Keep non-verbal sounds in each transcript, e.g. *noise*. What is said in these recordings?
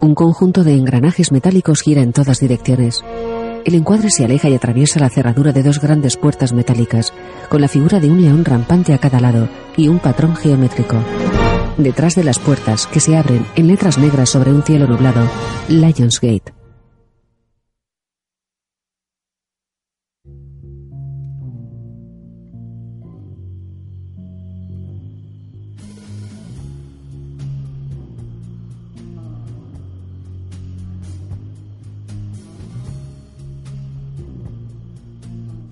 Un conjunto de engranajes metálicos gira en todas direcciones. El encuadre se aleja y atraviesa la cerradura de dos grandes puertas metálicas, con la figura de un león rampante a cada lado y un patrón geométrico. Detrás de las puertas, que se abren en letras negras sobre un cielo nublado, Lionsgate.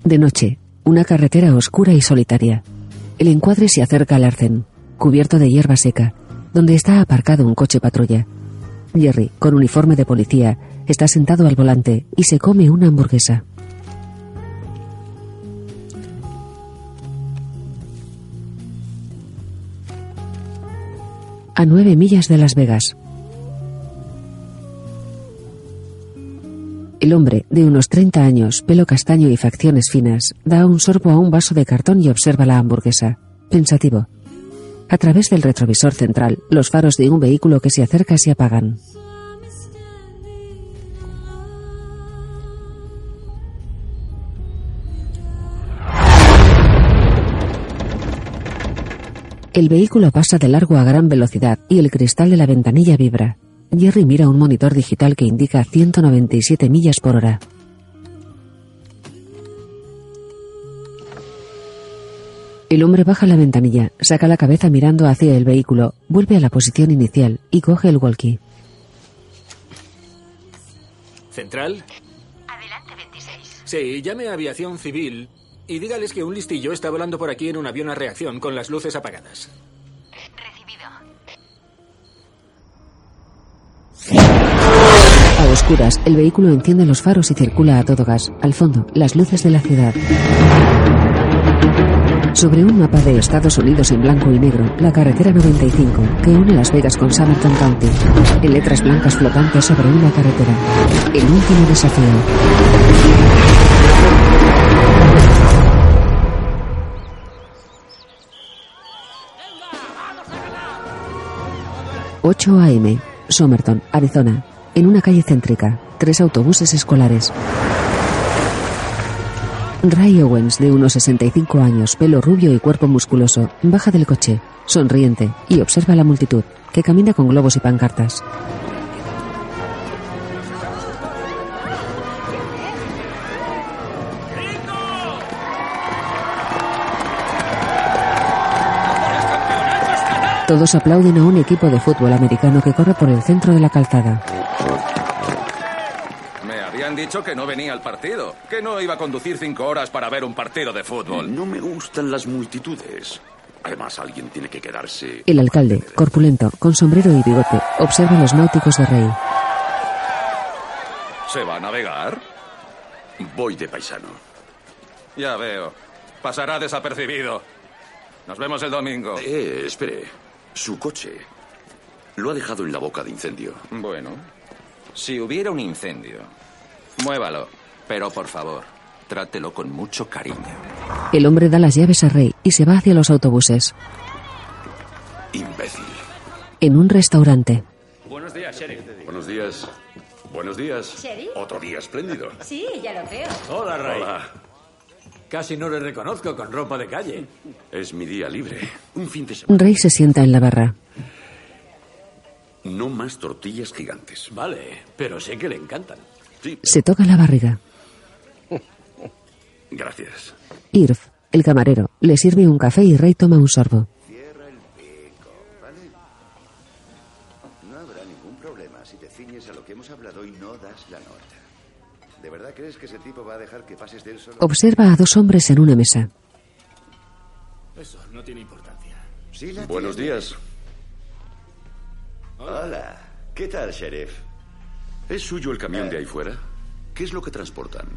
De noche, una carretera oscura y solitaria. El encuadre se acerca al arcén, cubierto de hierba seca, donde está aparcado un coche patrulla. Jerry, con uniforme de policía, está sentado al volante y se come una hamburguesa. A nueve millas de Las Vegas. El hombre, de unos 30 años, pelo castaño y facciones finas, da un sorbo a un vaso de cartón y observa la hamburguesa. Pensativo. A través del retrovisor central, los faros de un vehículo que se acerca se apagan. El vehículo pasa de largo a gran velocidad y el cristal de la ventanilla vibra. Jerry mira un monitor digital que indica 197 millas por hora. El hombre baja la ventanilla, saca la cabeza mirando hacia el vehículo, vuelve a la posición inicial y coge el walkie. ¿Central? Adelante, 26. Sí, llame a aviación civil y dígales que un listillo está volando por aquí en un avión a reacción con las luces apagadas. A oscuras, el vehículo enciende los faros y circula a todo gas. Al fondo, las luces de la ciudad. Sobre un mapa de Estados Unidos en blanco y negro, la carretera 95, que une Las Vegas con Summerton County. En letras blancas flotantes sobre una carretera. El último desafío. 8 a.m. Somerton, Arizona. En una calle céntrica. Tres autobuses escolares. Ray Owens, de unos 65 años, pelo rubio y cuerpo musculoso, baja del coche, sonriente, y observa a la multitud, que camina con globos y pancartas. Todos aplauden a un equipo de fútbol americano que corre por el centro de la calzada. Me habían dicho que no venía al partido, que no iba a conducir cinco horas para ver un partido de fútbol. No me gustan las multitudes. Además, alguien tiene que quedarse. El alcalde, corpulento, con sombrero y bigote, observa a los náuticos de Rey. ¿Se va a navegar? Voy de paisano. Ya veo. Pasará desapercibido. Nos vemos el domingo. Eh, espere. Su coche lo ha dejado en la boca de incendio. Bueno, si hubiera un incendio, muévalo. Pero por favor, trátelo con mucho cariño. El hombre da las llaves a Rey y se va hacia los autobuses. Imbécil. En un restaurante. Buenos días, Sheriff. Buenos días. Buenos días. ¿Sheriff? Otro día espléndido. Sí, ya lo creo. Hola, Ray. Hola. Casi no le reconozco con ropa de calle. Es mi día libre. Un fin de semana. Rey se sienta en la barra. No más tortillas gigantes. Vale, pero sé que le encantan. Sí, Se toca la barriga. gracias. Irv, el camarero, le sirve un café y Rey toma un sorbo. Crees que ese tipo va a dejar que pases de él solo? Observa a dos hombres en una mesa. Eso no tiene importancia. Sí la Buenos tiene. días. Hola. ¿Qué tal, sheriff? ¿Es suyo el camión de ahí fuera? ¿Qué es lo que transportan?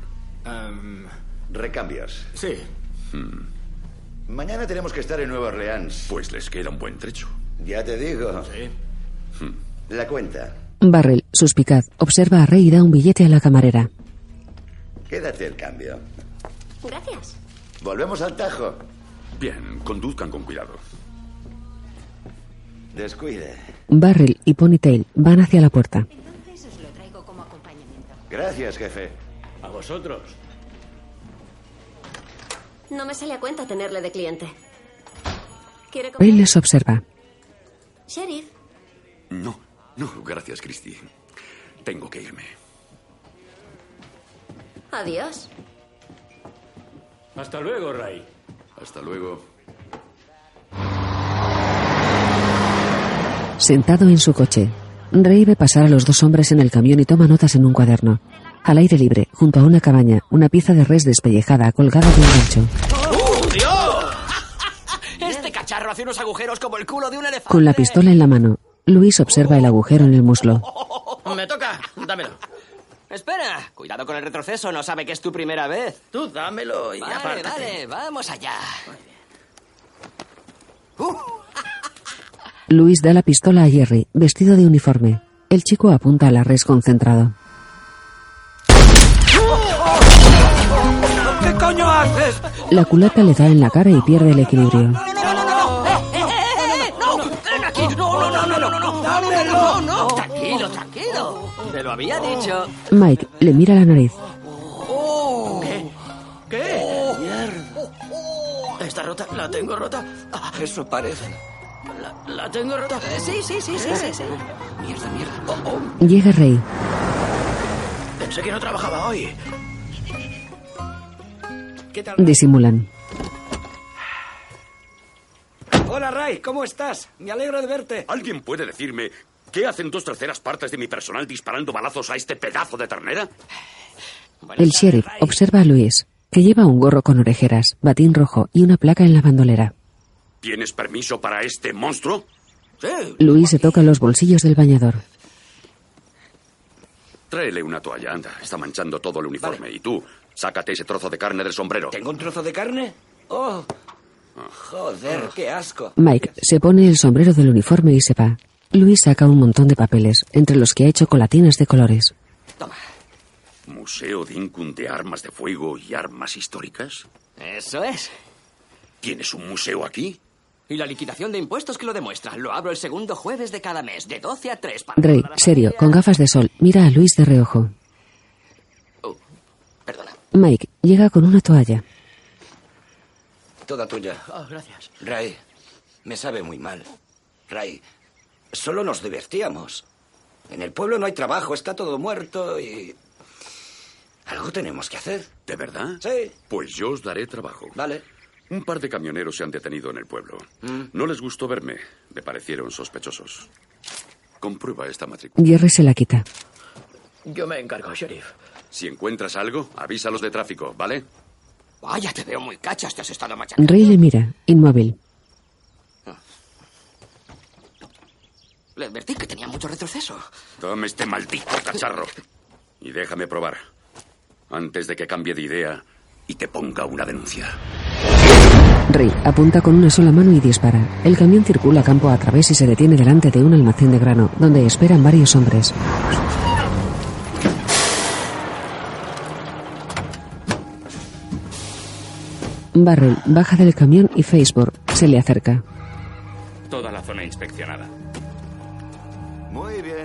Em, Recambios. sí, Mañana tenemos que estar en Nueva Orleans. Pues les queda un buen trecho. Ya te digo. sí. La cuenta. Barrel, suspicaz, observa a Rey y da un billete a la camarera. Quédate el cambio. Gracias. Volvemos al tajo. Bien, conduzcan con cuidado. Descuide. Barrel y Ponytail van hacia la puerta. Gracias, jefe. A vosotros. No me sale a cuenta tenerle de cliente. ¿Quiere comer? les observa. Sheriff, No, no, gracias, Christy. Tengo que irme. Adiós. Hasta luego, Ray. Hasta luego. Sentado en su coche, Ray ve pasar a los dos hombres en el camión y toma notas en un cuaderno. Al aire libre, junto a una cabaña, una pieza de res despellejada colgada de un gancho. *laughs* Este cacharro hace unos agujeros como el culo de un elefante. Con la pistola en la mano, Luis observa el agujero en el muslo. *laughs* Me toca. Dámelo. Espera. Cuidado con el retroceso. No sabe que es tu primera vez. Tú dámelo y Vale, apártate. vale. Vamos allá. Luis da la pistola a Jerry, vestido de uniforme. El chico apunta a la res concentrado. ¿Qué coño haces? La culata le da en la cara y pierde el equilibrio. ¡Eh, eh, eh, eh! ¡No! ¡Ven aquí! ¡No, no, no, no, no, no! ¡Dámelo! ¡No, no! Tranquilo, tranquilo. Te lo había dicho. Mike le mira la nariz. ¿Qué? Mierda. ¿Está rota? ¿La tengo rota? Ah, Eso parece. ¿La, la tengo rota? Sí, sí, sí, sí, sí, sí. Mierda, mierda. Oh, oh. Llega Rey. Pensé que no trabajaba hoy. ¿Qué tal? Disimulan. Hola, Ray. ¿Cómo estás? Me alegro de verte. ¿Alguien puede decirme qué hacen dos terceras partes de mi personal disparando balazos a este pedazo de ternera? El sheriff observa a Luis, que lleva un gorro con orejeras, batín rojo y una placa en la bandolera. ¿Tienes permiso para este monstruo? Sí. Luis se toca los bolsillos del bañador. Tráele una toalla, anda. Está manchando todo el uniforme. Y tú, sácate ese trozo de carne del sombrero. ¿Tengo un trozo de carne? Oh. Joder, qué asco. Mike se pone el sombrero del uniforme y se va. Luis saca un montón de papeles, entre los que ha hecho colatinas de colores. Toma. ¿Museo de Incun de armas de fuego y armas históricas? Eso es. ¿Tienes un museo aquí? Y la liquidación de impuestos que lo demuestra. Lo abro el segundo jueves de cada mes, de 12 a 3. Para Rey, serio, con gafas de sol, mira a Luis de reojo. Oh, perdona. Mike llega con una toalla. Toda tuya. Oh, gracias. Ray, me sabe muy mal. Ray, solo nos divertíamos. En el pueblo no hay trabajo, está todo muerto y... Algo tenemos que hacer. ¿De verdad? Sí. Pues yo os daré trabajo. Vale. Un par de camioneros se han detenido en el pueblo. Mm. No les gustó verme. Me parecieron sospechosos. Comprueba esta matrícula. Jerry se la quita. Yo me encargo, sheriff. Si encuentras algo, avísalos de tráfico, ¿vale? Vaya, te veo muy cachas. Te has estado machacando. Rey le mira, inmóvil. Le advertí que tenía mucho retroceso. Tome este maldito cacharro. Y déjame probar. Antes de que cambie de idea y te ponga una denuncia. Rey apunta con una sola mano y dispara. El camión circula campo a través y se detiene delante de un almacén de grano, donde esperan varios hombres. Barrel baja del camión y Facebook se le acerca. Toda la zona inspeccionada.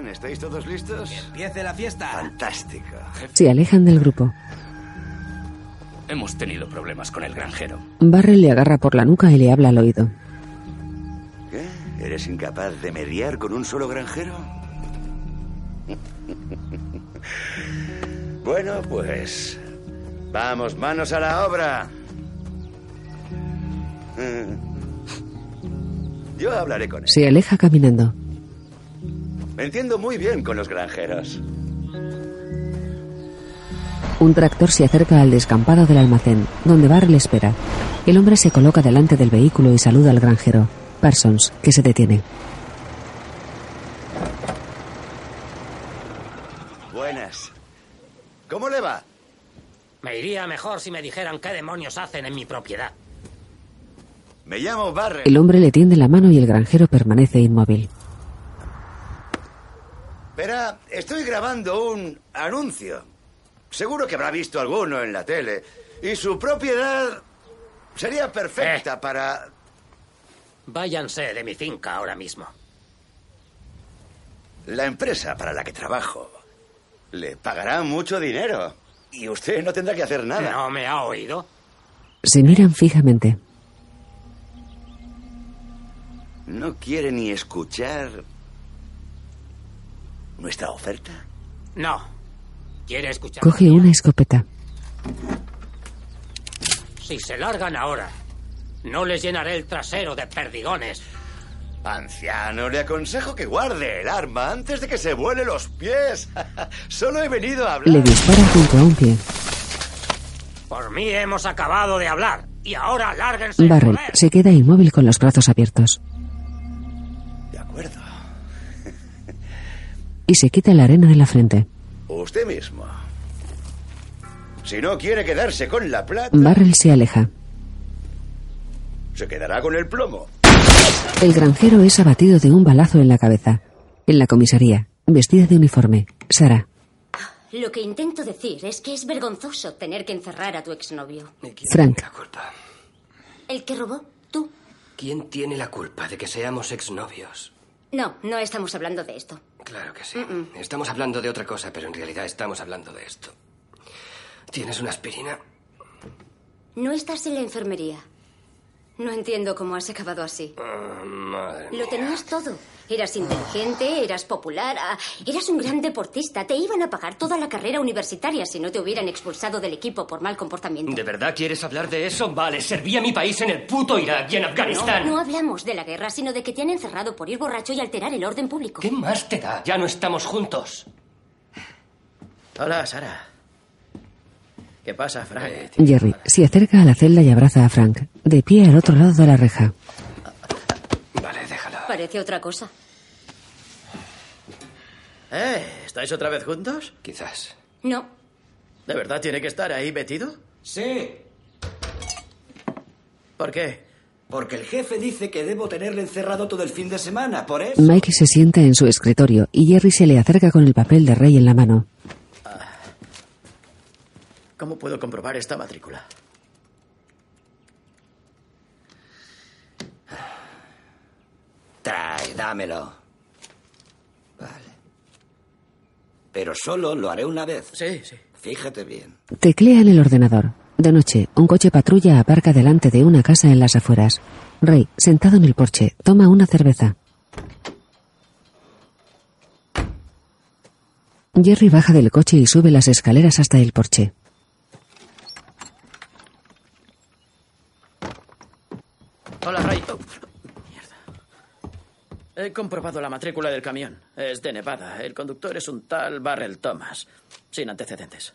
Bien, ¿estáis todos listos? Empiece la fiesta. Fantástico. Se alejan del grupo. Hemos tenido problemas con el granjero. Barrel le agarra por la nuca y le habla al oído. ¿Qué? ¿Eres incapaz de mediar con un solo granjero? *laughs* bueno, pues... Vamos, manos a la obra. *laughs* Yo hablaré con él. Se aleja caminando. Me entiendo muy bien con los granjeros. Un tractor se acerca al descampado del almacén, donde Barrel espera. El hombre se coloca delante del vehículo y saluda al granjero, Parsons, que se detiene. Buenas. ¿Cómo le va? Me iría mejor si me dijeran qué demonios hacen en mi propiedad. Me llamo Barrel. El hombre le tiende la mano y el granjero permanece inmóvil. Estoy grabando un anuncio. Seguro que habrá visto alguno en la tele. Y su propiedad sería perfecta para... Váyanse de mi finca ahora mismo. La empresa para la que trabajo Le pagará mucho dinero. Y usted no tendrá que hacer nada. ¿No me ha oído? Se miran fijamente. ¿No quiere ni escuchar nuestra oferta? No. ¿Quiere escuchar? Coge una escopeta. Si se largan ahora, no les llenaré el trasero de perdigones. Anciano, le aconsejo que guarde el arma antes de que se vuele los pies. *laughs* Solo he venido a hablar. Le dispara junto a un pie. Por mí hemos acabado de hablar. Y ahora lárguense. Barrel se queda inmóvil con los brazos abiertos. Y se quita la arena de la frente. Usted mismo. Si no quiere quedarse con la plata, Barrel se aleja. se quedará con el plomo. El granjero es abatido de un balazo en la cabeza. En la comisaría, vestida de uniforme, Sara. Lo que intento decir es que es vergonzoso tener que encerrar a tu exnovio. Frank. La culpa. ¿El que robó? ¿Tú? ¿Quién tiene la culpa de que seamos exnovios? No, no estamos hablando de esto. Claro que sí. Estamos hablando de otra cosa, pero en realidad estamos hablando de esto. ¿Tienes una aspirina? No estás en la enfermería. No entiendo cómo has acabado así. Ah, madre Lo tenías todo. Eras inteligente, eras popular, ah, eras un gran deportista. Te iban a pagar toda la carrera universitaria si no te hubieran expulsado del equipo por mal comportamiento. ¿De verdad quieres hablar de eso? Vale, serví a mi país en el puto Irak y en Afganistán. No, no hablamos de la guerra, sino de que te han encerrado por ir borracho y alterar el orden público. ¿Qué más te da? Ya no estamos juntos. Hola, Sara. ¿Qué pasa, Frank? Jerry se acerca a la celda y abraza a Frank, de pie al otro lado de la reja. Vale, déjala. Parece otra cosa. ¿Eh? ¿Estáis otra vez juntos? Quizás. No. ¿De verdad tiene que estar ahí metido? Sí, ¿Por qué? porque el jefe dice que debo tenerle encerrado todo el fin de semana, por eso. Mike se sienta en su escritorio y Jerry se le acerca con el papel de rey en la mano. ¿Cómo puedo comprobar esta matrícula? Trae, dámelo. Vale. Pero solo lo haré una vez. Sí, sí. Fíjate bien. Teclea en el ordenador. De noche, un coche patrulla aparca delante de una casa en las afueras. Rey, sentado en el porche, toma una cerveza. Jerry baja del coche y sube las escaleras hasta el porche. Hola, Ray. Oh, mierda. He comprobado la matrícula del camión. Es de Nevada. El conductor es un tal Barrel Thomas. Sin antecedentes.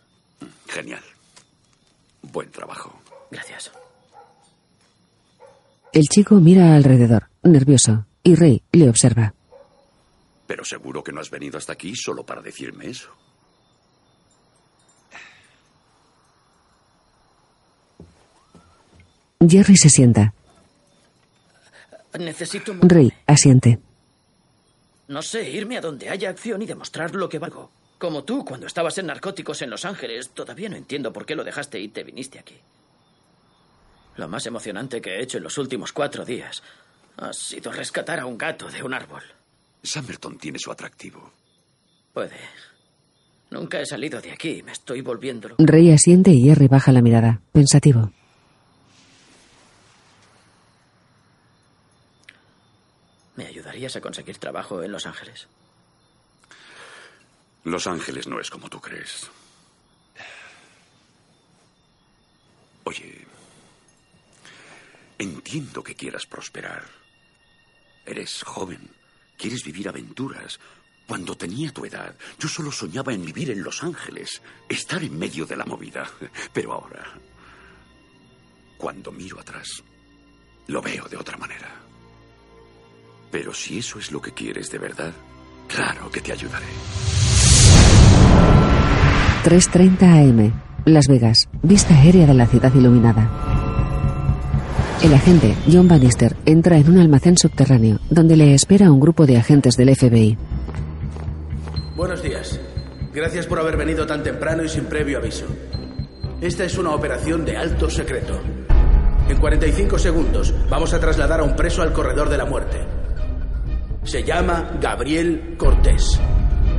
Genial. Buen trabajo. Gracias. El chico mira alrededor, nervioso, y Rey le observa. Pero seguro que no has venido hasta aquí solo para decirme eso. Jerry se sienta. Necesito... Rey asiente. No sé, irme a donde haya acción y demostrar lo que valgo. Como tú, cuando estabas en narcóticos en Los Ángeles, todavía no entiendo por qué lo dejaste y te viniste aquí. Lo más emocionante que he hecho en los últimos cuatro días ha sido rescatar a un gato de un árbol. Summerton tiene su atractivo. Puede. Nunca he salido de aquí, me estoy volviendo... loco. Rey asiente y Jerry baja la mirada, pensativo. ¿Me ayudarías a conseguir trabajo en Los Ángeles? Los Ángeles no es como tú crees. Oye, entiendo que quieras prosperar. Eres joven, quieres vivir aventuras. Cuando tenía tu edad, yo solo soñaba en vivir en Los Ángeles, estar en medio de la movida. Pero ahora, cuando miro atrás, lo veo de otra manera. Pero si eso es lo que quieres de verdad, claro que te ayudaré. 3.30 am. Las Vegas. Vista aérea de la ciudad iluminada. El agente, John Bannister, entra en un almacén subterráneo, donde le espera un grupo de agentes del FBI. Buenos días. Gracias por haber venido tan temprano y sin previo aviso. Esta es una operación de alto secreto. En 45 segundos vamos a trasladar a un preso al corredor de la muerte. Se llama Gabriel Cortés.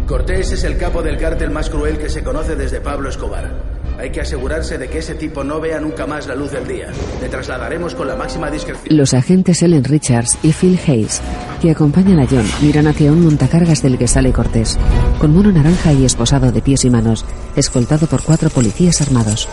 Cortés es el capo del cártel más cruel que se conoce desde Pablo Escobar. Hay que asegurarse de que ese tipo no vea nunca más la luz del día. Le trasladaremos con la máxima discreción. Los agentes Ellen Richards y Phil Hayes, que acompañan a John, miran hacia un montacargas del que sale Cortés, con mono naranja y esposado de pies y manos, escoltado por cuatro policías armados.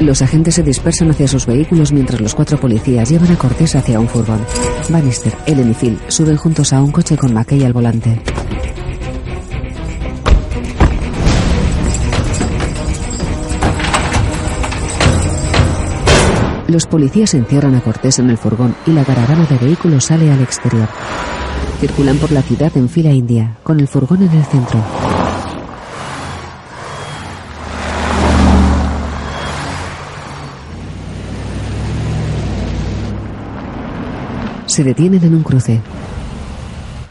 Los agentes se dispersan hacia sus vehículos mientras los cuatro policías llevan a Cortés hacia un furgón. Bannister, Ellen y suben juntos a un coche con McKay al volante. Los policías encierran a Cortés en el furgón y la caravana de vehículos sale al exterior. Circulan por la ciudad en fila india, con el furgón en el centro. Se detienen en un cruce.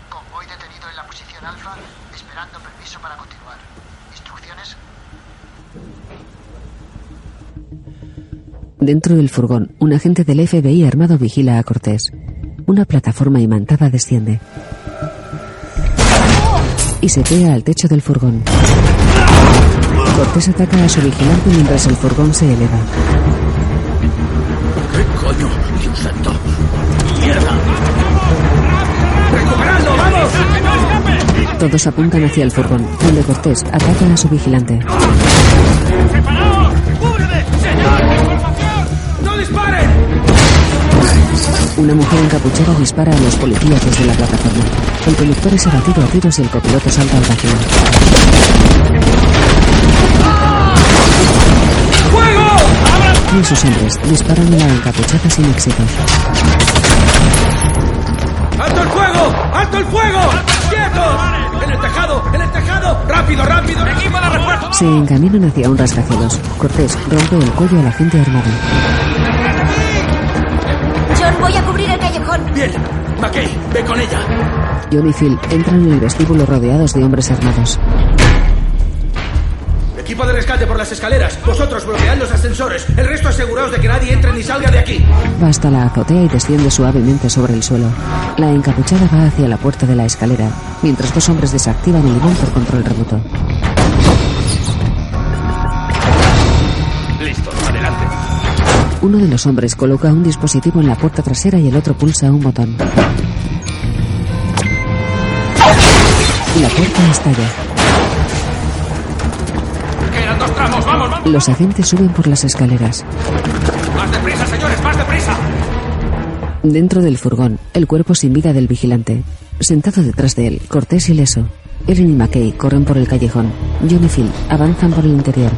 Convoy detenido en la posición alfa, esperando permiso para continuar. ¿Instrucciones? Dentro del furgón, un agente del FBI armado vigila a Cortés. Una plataforma imantada desciende. Y se pega al techo del furgón. Cortés ataca a su vigilante mientras el furgón se eleva. ¿Qué coño? Dios santo. Todos apuntan hacia el furgón, donde Cortés ataca a su vigilante. ¡No disparen! Una mujer encapuchada dispara a los policías desde la plataforma. El conductor es abatido a tiros y el copiloto salta al vacío. Y sus hombres disparan a la encapuchada sin éxito. ¡Alto el fuego! ¡Alto el fuego! ¡Quietos! ¡Rápido, rápido! ¡Equipo de refuerzo! Se encaminan hacia un rascacielos. Cortés rompe el cuello a la gente armada. John, voy a cubrir el callejón. Bien. McKay, ve con ella. John y Phil entran en el vestíbulo rodeados de hombres armados. Equipo de rescate por las escaleras. Vosotros bloquead los ascensores. El resto aseguraos de que nadie entre ni salga de aquí. Va hasta la azotea y desciende suavemente sobre el suelo. La encapuchada va hacia la puerta de la escalera, mientras dos hombres desactivan el imán por control remoto. Listo, adelante. Uno de los hombres coloca un dispositivo en la puerta trasera y el otro pulsa un botón. La puerta estalla. Los agentes suben por las escaleras. Más deprisa, señores, más deprisa. Dentro del furgón, el cuerpo sin vida del vigilante. Sentado detrás de él, Cortés ileso. Ellen y McKay corren por el callejón. John y Phil avanzan por el interior.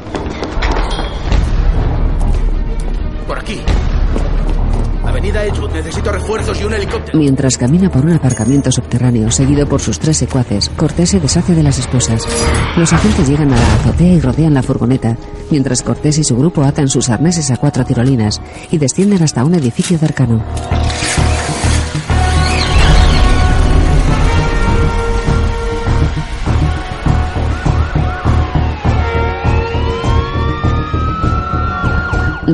Mientras camina por un aparcamiento subterráneo seguido por sus tres secuaces, Cortés se deshace de las esposas. Los agentes llegan a la azotea y rodean la furgoneta, mientras Cortés y su grupo atan sus arneses a cuatro tirolinas y descienden hasta un edificio cercano.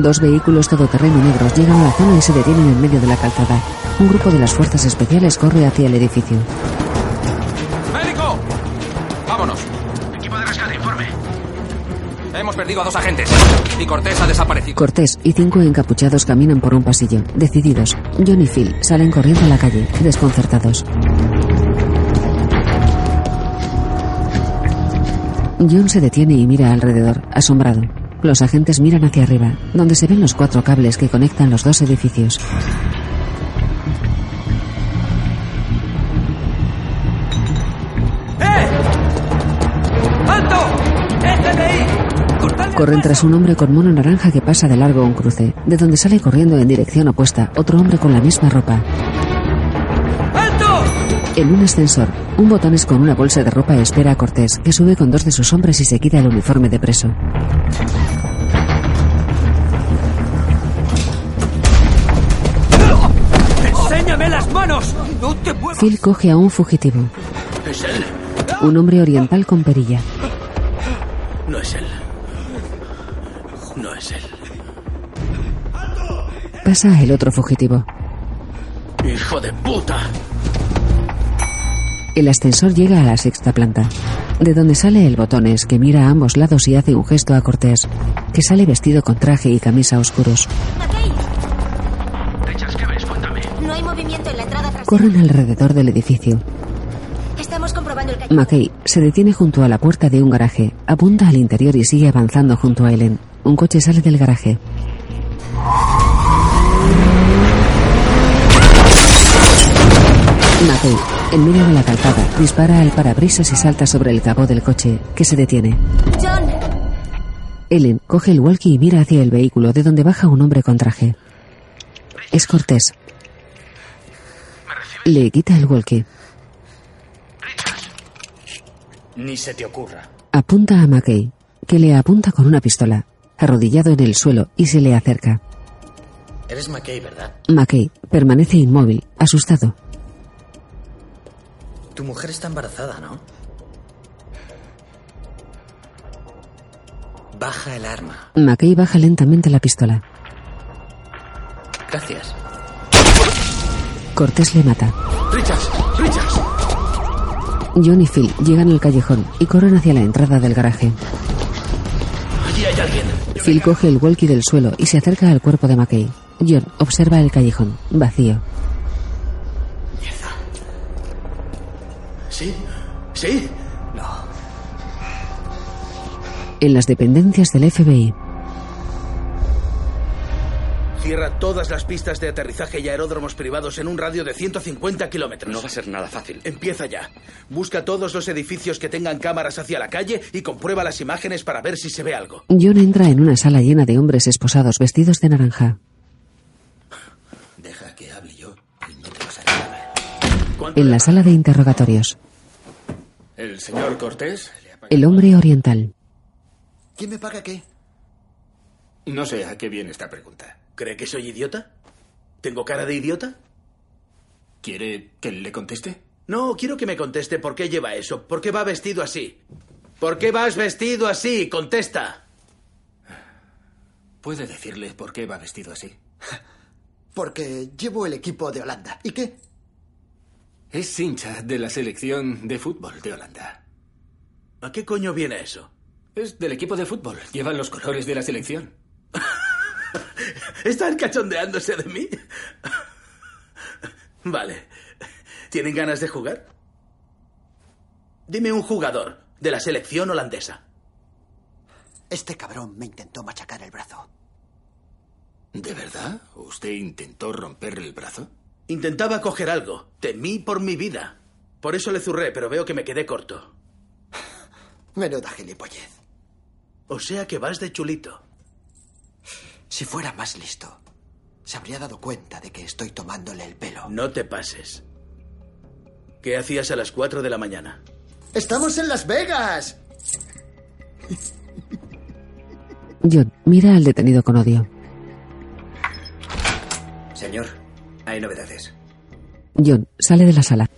Dos vehículos todoterreno negros llegan a la zona y se detienen en medio de la calzada. Un grupo de las fuerzas especiales corre hacia el edificio. ¡Médico! ¡Vámonos! Equipo de rescate, informe. Hemos perdido a dos agentes. Y Cortés ha desaparecido. Cortés y cinco encapuchados caminan por un pasillo, decididos. John y Phil salen corriendo a la calle, desconcertados. John se detiene y mira alrededor, asombrado. Los agentes miran hacia arriba, donde se ven los cuatro cables que conectan los dos edificios. ¡Alto! ¡FBI! Corren tras un hombre con mono naranja que pasa de largo un cruce, de donde sale corriendo en dirección opuesta otro hombre con la misma ropa. ¡Alto! En un ascensor, un botones con una bolsa de ropa espera a Cortés, que sube con dos de sus hombres y se quita el uniforme de preso. Phil coge a un fugitivo, ¿Es él? un hombre oriental con perilla. No es él. No es él. Pasa el otro fugitivo. ¡Hijo de puta! El ascensor llega a la sexta planta, de donde sale el botones que mira a ambos lados y hace un gesto a Cortés, que sale vestido con traje y camisa oscuros. Corren alrededor del edificio. Estamos comprobando el callejón. McKay se detiene junto a la puerta de un garaje, apunta al interior y sigue avanzando junto a Ellen. Un coche sale del garaje. McKay, en medio de la calzada, dispara al parabrisas y salta sobre el capó del coche, que se detiene. John, Ellen coge el walkie y mira hacia el vehículo, de donde baja un hombre con traje. Es Cortés. Le quita el walkie. Ni se te ocurra. Apunta a McKay, que le apunta con una pistola, arrodillado en el suelo, y se le acerca. Eres McKay, ¿verdad? McKay permanece inmóvil, asustado. Tu mujer está embarazada, ¿no? Baja el arma. McKay baja lentamente la pistola. Gracias. Cortés le mata. Richards, Richards. John y Phil llegan al callejón y corren hacia la entrada del garaje. Allí hay alguien. Phil coge el walkie del suelo y se acerca al cuerpo de McKay. John observa el callejón, vacío. ¿Sí? ¿Sí? En las dependencias del FBI, Cierra todas las pistas de aterrizaje y aeródromos privados en un radio de 150 kilómetros. No va a ser nada fácil. Empieza ya. Busca todos los edificios que tengan cámaras hacia la calle y comprueba las imágenes para ver si se ve algo. John entra en una sala llena de hombres esposados vestidos de naranja. Deja que hable yo y no te vas a nada. En la sala de interrogatorios, ¿El señor Cortés? el hombre oriental. ¿Quién me paga qué? No sé a qué viene esta pregunta. ¿Cree que soy idiota? ¿Tengo cara de idiota? ¿Quiere que le conteste? No, quiero que me conteste por qué lleva eso. ¿Por qué va vestido así? ¿Por qué vas vestido así? Contesta. ¿Puede decirle por qué va vestido así? *laughs* Porque llevo el equipo de Holanda. ¿Y qué? Es hincha de la selección de fútbol de Holanda. ¿A qué coño viene eso? Es del equipo de fútbol. Llevan los colores de la selección. ¿Están cachondeándose de mí? Vale. ¿Tienen ganas de jugar? Dime un jugador de la selección holandesa. Este cabrón me intentó machacar el brazo. ¿De verdad? ¿Usted intentó romperle el brazo? Intentaba coger algo. Temí por mi vida. Por eso le zurré, pero veo que me quedé corto. Menuda gilipollez. O sea que vas de chulito. Si fuera más listo, se habría dado cuenta de que estoy tomándole el pelo. No te pases. ¿Qué hacías a las 4 de la mañana? ¡Estamos en Las Vegas! John mira al detenido con odio. Señor, hay novedades. John sale de la sala.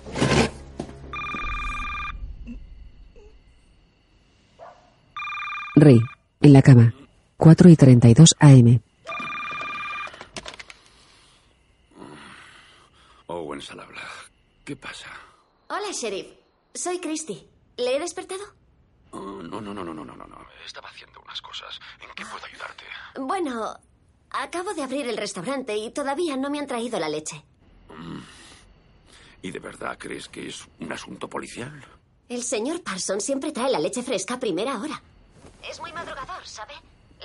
Rey, en la cama. 4 y 32 AM. Owen Salabla, ¿qué pasa? Hola, sheriff. Soy Christy. ¿Le he despertado? Oh, no, no, no, no, no, no, no. Estaba haciendo unas cosas. ¿En qué puedo ayudarte? Bueno, acabo de abrir el restaurante y todavía no me han traído la leche. Mm. ¿Y de verdad crees que es un asunto policial? El señor Parson siempre trae la leche fresca a primera hora. Es muy madrugador, ¿sabe?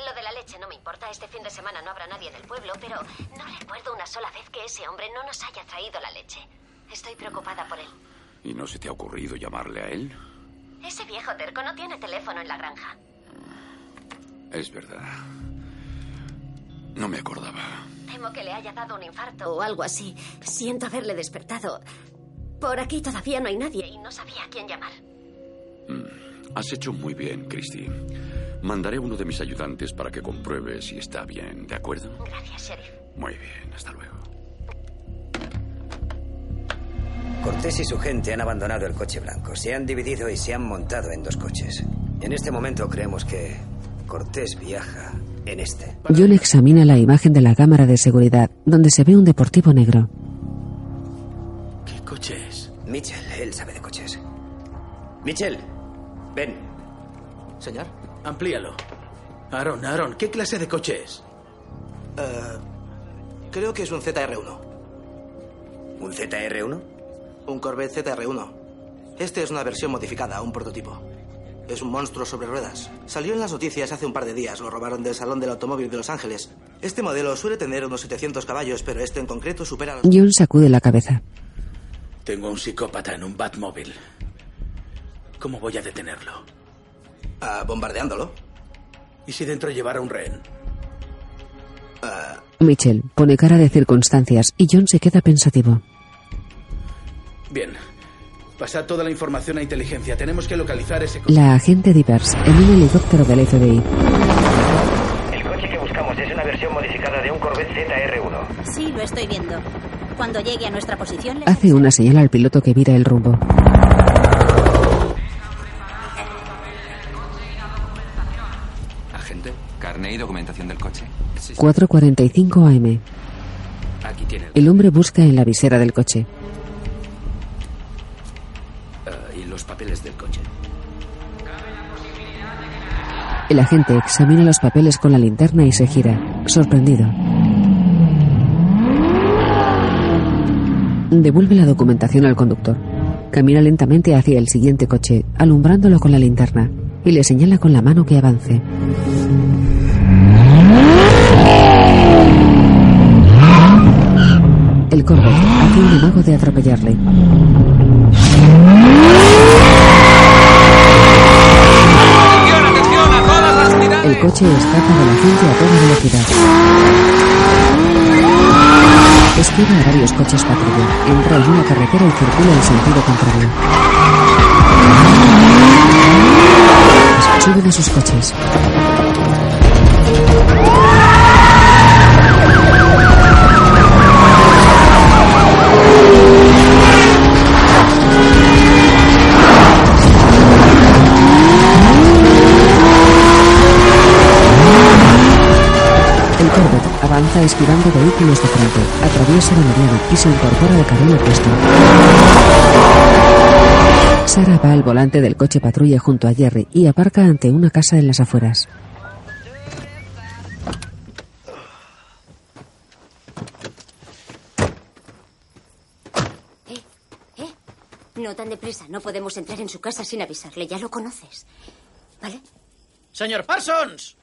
Lo de la leche no me importa. Este fin de semana no habrá nadie en el pueblo, pero no recuerdo una sola vez que ese hombre no nos haya traído la leche. Estoy preocupada por él. ¿Y no se te ha ocurrido llamarle a él? Ese viejo terco no tiene teléfono en la granja. Es verdad. No me acordaba. Temo que le haya dado un infarto o algo así. Siento haberle despertado. Por aquí todavía no hay nadie y no sabía a quién llamar. Has hecho muy bien, Christy. Mandaré a uno de mis ayudantes para que compruebe si está bien, ¿de acuerdo? Gracias, sheriff. Muy bien, hasta luego. Cortés y su gente han abandonado el coche blanco. Se han dividido y se han montado en dos coches. En este momento creemos que Cortés viaja en este. John examina la imagen de la cámara de seguridad, donde se ve un deportivo negro. ¿Qué coche es? Mitchell, él sabe de coches. Michel, ven. Señor. Amplíalo. Aaron, Aaron, ¿qué clase de coche es? Eh, creo que es un ZR1. ¿Un ZR1? Un Corvette ZR1. Este es una versión modificada, un prototipo. Es un monstruo sobre ruedas. Salió en las noticias hace un par de días. Lo robaron del Salón del Automóvil de Los Ángeles. Este modelo suele tener unos 700 caballos, pero este en concreto supera los... John sacude la cabeza. Tengo un psicópata en un Batmóvil. ¿Cómo voy a detenerlo? Ah, bombardeándolo. ¿Y si dentro llevara un rehén? Ah, Mitchell pone cara de circunstancias y John se queda pensativo. Bien. Pasad toda la información a inteligencia. Tenemos que localizar ese coche. La agente Divers en un helicóptero del FBI. El coche que buscamos es una versión modificada de un Corvette ZR1. Sí, lo estoy viendo. Cuando llegue a nuestra posición, le... Hace una señal al piloto que vira el rumbo. 4.45 am. Aquí tiene. El hombre busca en la visera del coche. Ah, y los papeles del coche. El agente examina los papeles con la linterna y se gira, sorprendido. Devuelve la documentación al conductor. Camina lentamente hacia el siguiente coche, alumbrándolo con la linterna, y le señala con la mano que avance. Hace un amago de atropellarle. El coche escapa de la gente a toda velocidad. Esquiva a varios coches patrulla. Entra en una carretera y circula en sentido contrario. Suben a sus coches. Esquivando vehículos de frente, atraviesa la mediana y se incorpora al carril opuesto. Sara va al volante del coche patrulla junto a Jerry y aparca ante una casa en las afueras. No tan deprisa. No podemos entrar en su casa sin avisarle. Ya lo conoces. ¿Vale? Señor Parsons.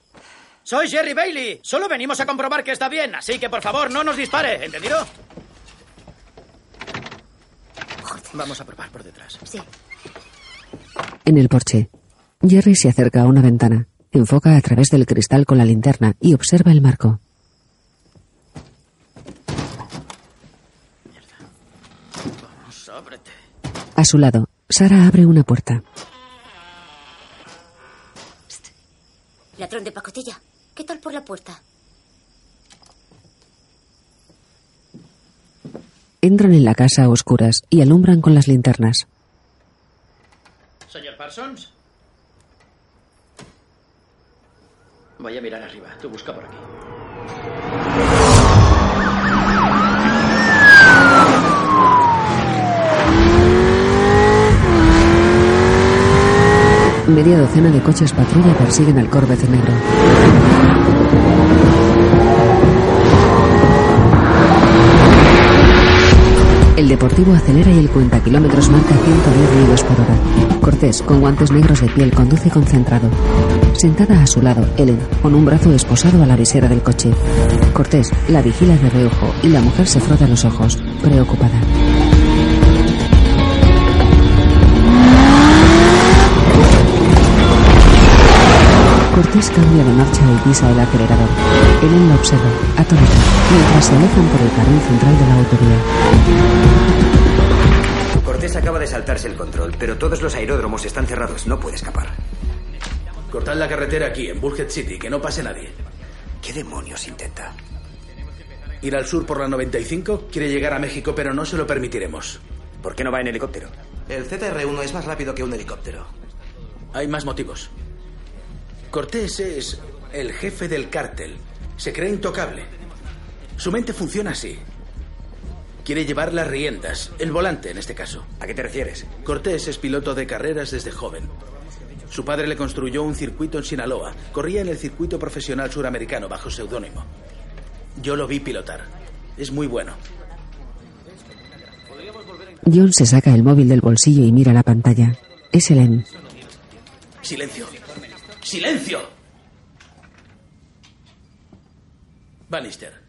Soy Jerry Bailey. Solo venimos a comprobar que está bien, así que por favor no nos dispare, ¿entendido? Vamos a probar por detrás. Sí. En el porche, Jerry se acerca a una ventana, enfoca a través del cristal con la linterna y observa el marco. Vamos, ábrete. A su lado, Sara abre una puerta. Ladrón de pacotilla. ¿Qué tal por la puerta? Entran en la casa a oscuras y alumbran con las linternas. Señor Parsons. Voy a mirar arriba. Tú busca por aquí. Media docena de coches patrulla persiguen al Corvette negro. El deportivo acelera y el cuenta kilómetros marca 110 millas por hora. Cortés, con guantes negros de piel, conduce concentrado. Sentada a su lado, Ellen, con un brazo esposado a la visera del coche. Cortés la vigila de reojo y la mujer se frota los ojos, preocupada. Cortés cambia de marcha y pisa el acelerador. Ellen lo observa, atónita, mientras se alejan por el carril central de la autovía. Cortés acaba de saltarse el control, pero todos los aeródromos están cerrados. No puede escapar. Cortad la carretera aquí, en Bullhead City, que no pase nadie. ¿Qué demonios intenta? Ir al sur por la 95 quiere llegar a México, pero no se lo permitiremos. ¿Por qué no va en helicóptero? El ZR1 es más rápido que un helicóptero. Hay más motivos. Cortés es el jefe del cártel. Se cree intocable. Su mente funciona así. Quiere llevar las riendas, el volante en este caso. ¿A qué te refieres? Cortés es piloto de carreras desde joven. Su padre le construyó un circuito en Sinaloa. Corría en el circuito profesional suramericano bajo seudónimo. Yo lo vi pilotar. Es muy bueno. John se saca el móvil del bolsillo y mira la pantalla. Es Helen. Silencio. ¡Silencio! Bannister.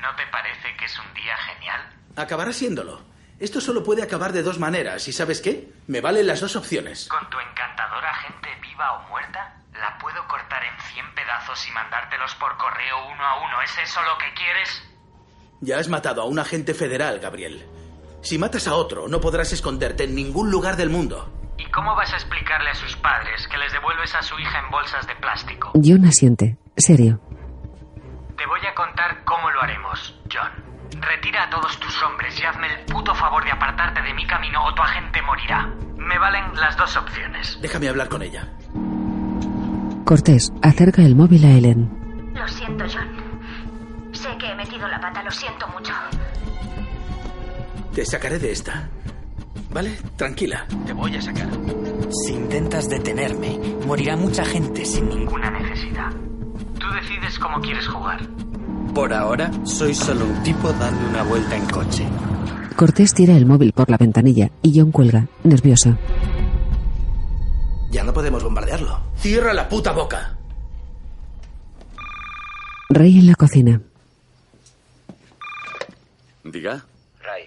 ¿No te parece que es un día genial? Acabará siéndolo. Esto solo puede acabar de dos maneras. ¿Y sabes qué? Me valen las dos opciones. ¿Con tu encantadora gente viva o muerta? La puedo cortar en 100 pedazos y mandártelos por correo uno a uno. ¿Es eso lo que quieres? Ya has matado a un agente federal, Gabriel. Si matas a otro, no podrás esconderte en ningún lugar del mundo. ¿Y cómo vas a explicarle a sus padres que les devuelves a su hija en bolsas de plástico? John asiente. Serio. Te voy a contar cómo lo haremos, John. Retira a todos tus hombres y hazme el puto favor de apartarte de mi camino o tu agente morirá. Me valen las dos opciones. Déjame hablar con ella. Cortés acerca el móvil a Helen. Lo siento, John. Sé que he metido la pata, lo siento mucho. Te sacaré de esta. ¿Vale? Tranquila. Te voy a sacar. Si intentas detenerme, morirá mucha gente sin ninguna necesidad. Tú decides cómo quieres jugar. Por ahora, soy solo un tipo dando una vuelta en coche. Cortés tira el móvil por la ventanilla y John cuelga, nervioso. Ya no podemos bombardearlo. Cierra la puta boca. Rey en la cocina. Diga. Ray,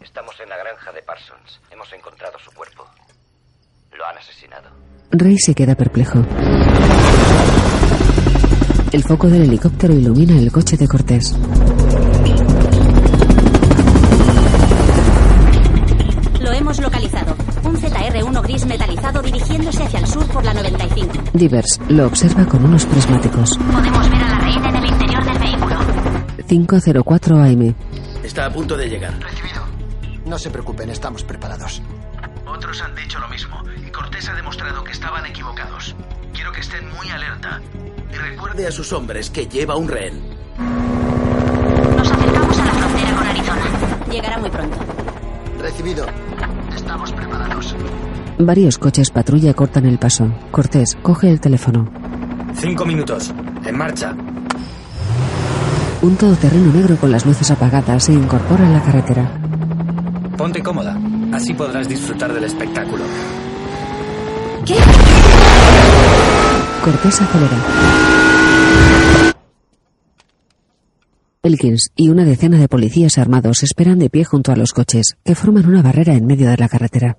estamos en la granja de Parsons. Hemos encontrado su cuerpo. Lo han asesinado. Rey se queda perplejo. El foco del helicóptero ilumina el coche de Cortés. Lo hemos localizado. Un ZR-1 gris metalizado dirigiéndose hacia el sur por la 95. Divers lo observa con unos prismáticos. Podemos ver a la reina en el interior del vehículo. 504 AM. Está a punto de llegar. Recibido. No se preocupen, estamos preparados. Otros han dicho lo mismo y Cortés ha demostrado que estaban equivocados. Quiero que estén muy alerta recuerde a sus hombres que lleva un rehén. Nos acercamos a la frontera con Arizona. Llegará muy pronto. Recibido. Estamos preparados. Varios coches patrulla cortan el paso. Cortés coge el teléfono. Cinco minutos. En marcha. Un todoterreno negro con las luces apagadas se incorpora a la carretera. Ponte cómoda. Así podrás disfrutar del espectáculo. ¿Qué? Cortés acelera. Elkins y una decena de policías armados esperan de pie junto a los coches, que forman una barrera en medio de la carretera.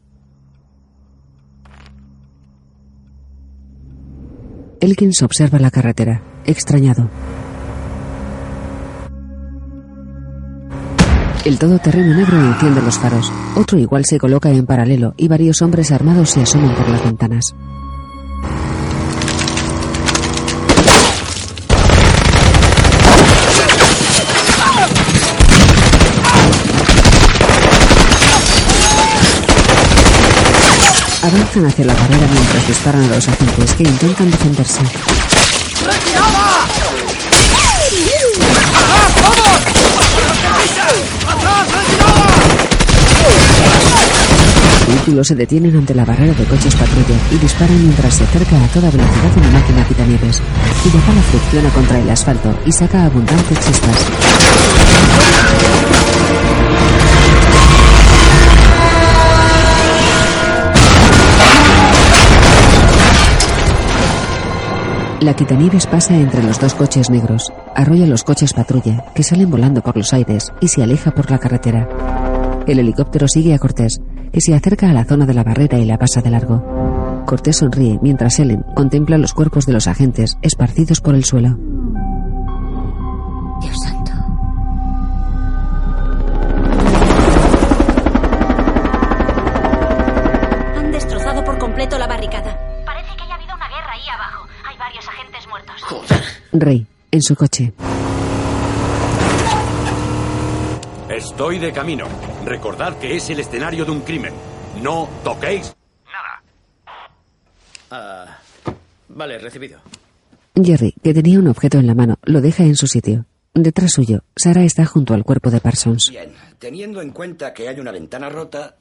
Elkins observa la carretera, extrañado. El todoterreno negro enciende los faros. Otro igual se coloca en paralelo y varios hombres armados se asoman por las ventanas. Avanzan hacia la barrera mientras disparan a los agentes que intentan defenderse. ¡Retirada! ¡Atrás! ¡Atrás, retirada! Vehículos se detienen ante la barrera de coches patrulla y disparan mientras se acerca a toda velocidad una máquina quitanieves, cuya pala fricciona contra el asfalto y saca abundantes chispas. La quitanieves pasa entre los dos coches negros, arrolla los coches patrulla, que salen volando por los aires, y se aleja por la carretera. El helicóptero sigue a Cortés, que se acerca a la zona de la barrera y la pasa de largo. Cortés sonríe mientras Ellen contempla los cuerpos de los agentes esparcidos por el suelo. Rey, en su coche. Estoy de camino. Recordad que es el escenario de un crimen. No toquéis. Ah, vale, recibido. Jerry, que tenía un objeto en la mano, lo deja en su sitio. Detrás suyo, Sara está junto al cuerpo de Parsons. Bien, teniendo en cuenta que hay una ventana rota,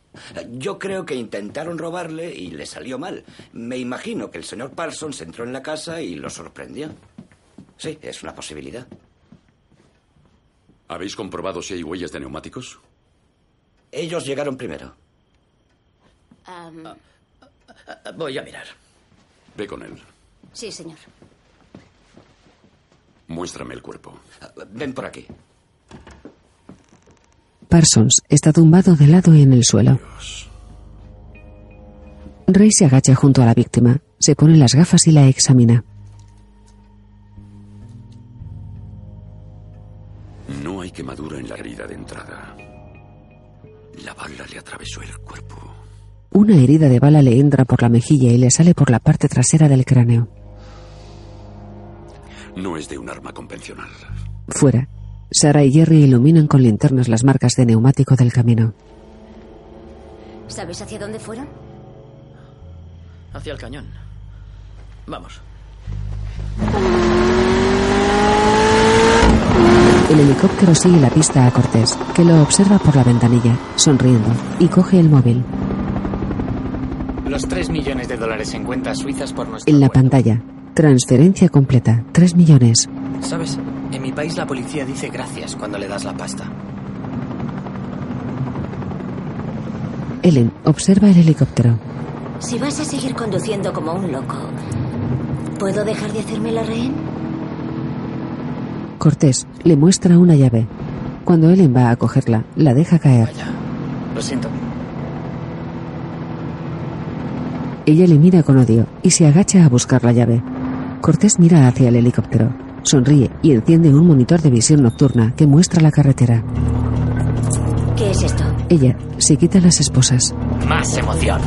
yo creo que intentaron robarle y le salió mal. Me imagino que el señor Parsons entró en la casa y lo sorprendió. Sí, es una posibilidad. ¿Habéis comprobado si hay huellas de neumáticos? Ellos llegaron primero. Am, Voy a mirar. Ve con él. sí, señor. Muéstrame el cuerpo. Ven por aquí. Parsons está tumbado de lado en el suelo. Ray se agacha junto a la víctima, se pone las gafas y la examina. Herida de bala le entra por la mejilla y le sale por la parte trasera del cráneo. No es de un arma convencional. Fuera, Sara y Jerry iluminan con linternas las marcas de neumático del camino. ¿Sabes hacia dónde fueron? Hacia el cañón. Vamos. El helicóptero sigue la pista a Cortés, que lo observa por la ventanilla, sonriendo, y coge el móvil. Los 3 millones de dólares en cuentas suizas por nuestro En la pantalla, transferencia completa, 3 millones. ¿Sabes? En mi país la policía dice gracias cuando le das la pasta. Ellen observa el helicóptero. Si vas a seguir conduciendo como un loco, ¿puedo dejar de hacerme la rehén? Cortés le muestra una llave. Cuando Ellen va a cogerla, la deja caer. Lo siento. Ella le mira con odio y se agacha a buscar la llave. Cortés mira hacia el helicóptero, sonríe y enciende un monitor de visión nocturna que muestra la carretera. ¿Qué es esto? Ella se quita las esposas. Más emoción.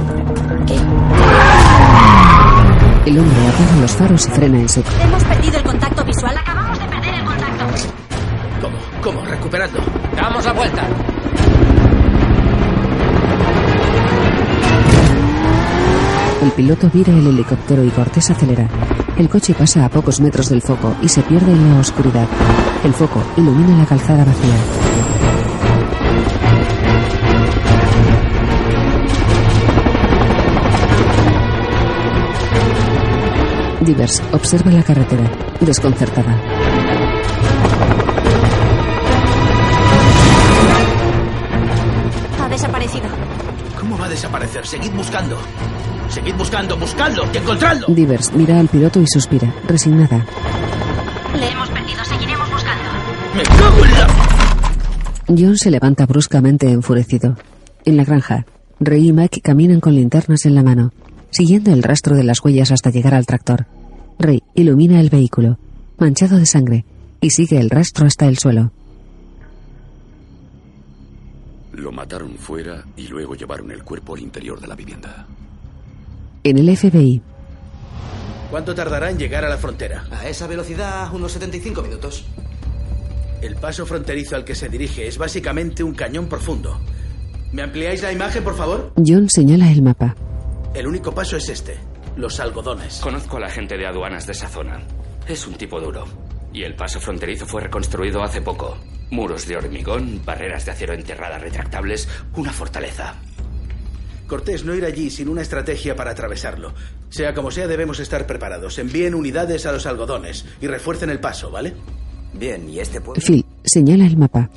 El hombre apaga los faros y frena en seco. Hemos perdido el contacto visual. Acabamos de perder el contacto. ¿Cómo? ¿Cómo? Recuperando. Damos la vuelta. El piloto vira el helicóptero y Cortés acelera. El coche pasa a pocos metros del foco y se pierde en la oscuridad. El foco ilumina la calzada vacía. Divers observa la carretera, desconcertada. Ha desaparecido. ¿Cómo va a desaparecer? Seguid buscando. Seguid buscando, buscadlo y encontradlo. Divers mira al piloto y suspira, resignada. Le hemos perdido. Seguiremos buscando. ¡Me cago en la... John se levanta bruscamente enfurecido. En la granja, Ray y Mike caminan con linternas en la mano, siguiendo el rastro de las huellas hasta llegar al tractor. Ray ilumina el vehículo, manchado de sangre, y sigue el rastro hasta el suelo. Lo mataron fuera y luego llevaron el cuerpo al interior de la vivienda. En el FBI, ¿Cuánto tardará en llegar a la frontera? A esa velocidad, unos 75 minutos. El paso fronterizo al que se dirige es básicamente un cañón profundo. ¿Me ampliáis la imagen, por favor? John señala el mapa. El único paso es este. Los algodones. Conozco a la gente de aduanas de esa zona. Es un tipo duro. Y el paso fronterizo fue reconstruido hace poco. Muros de hormigón, barreras de acero enterradas retractables, una fortaleza. Cortés no ir allí sin una estrategia para atravesarlo. Sea como sea, debemos estar preparados. Envíen unidades a los algodones y refuercen el paso, ¿vale? Bien, ¿y este pueblo? Phil señala el mapa.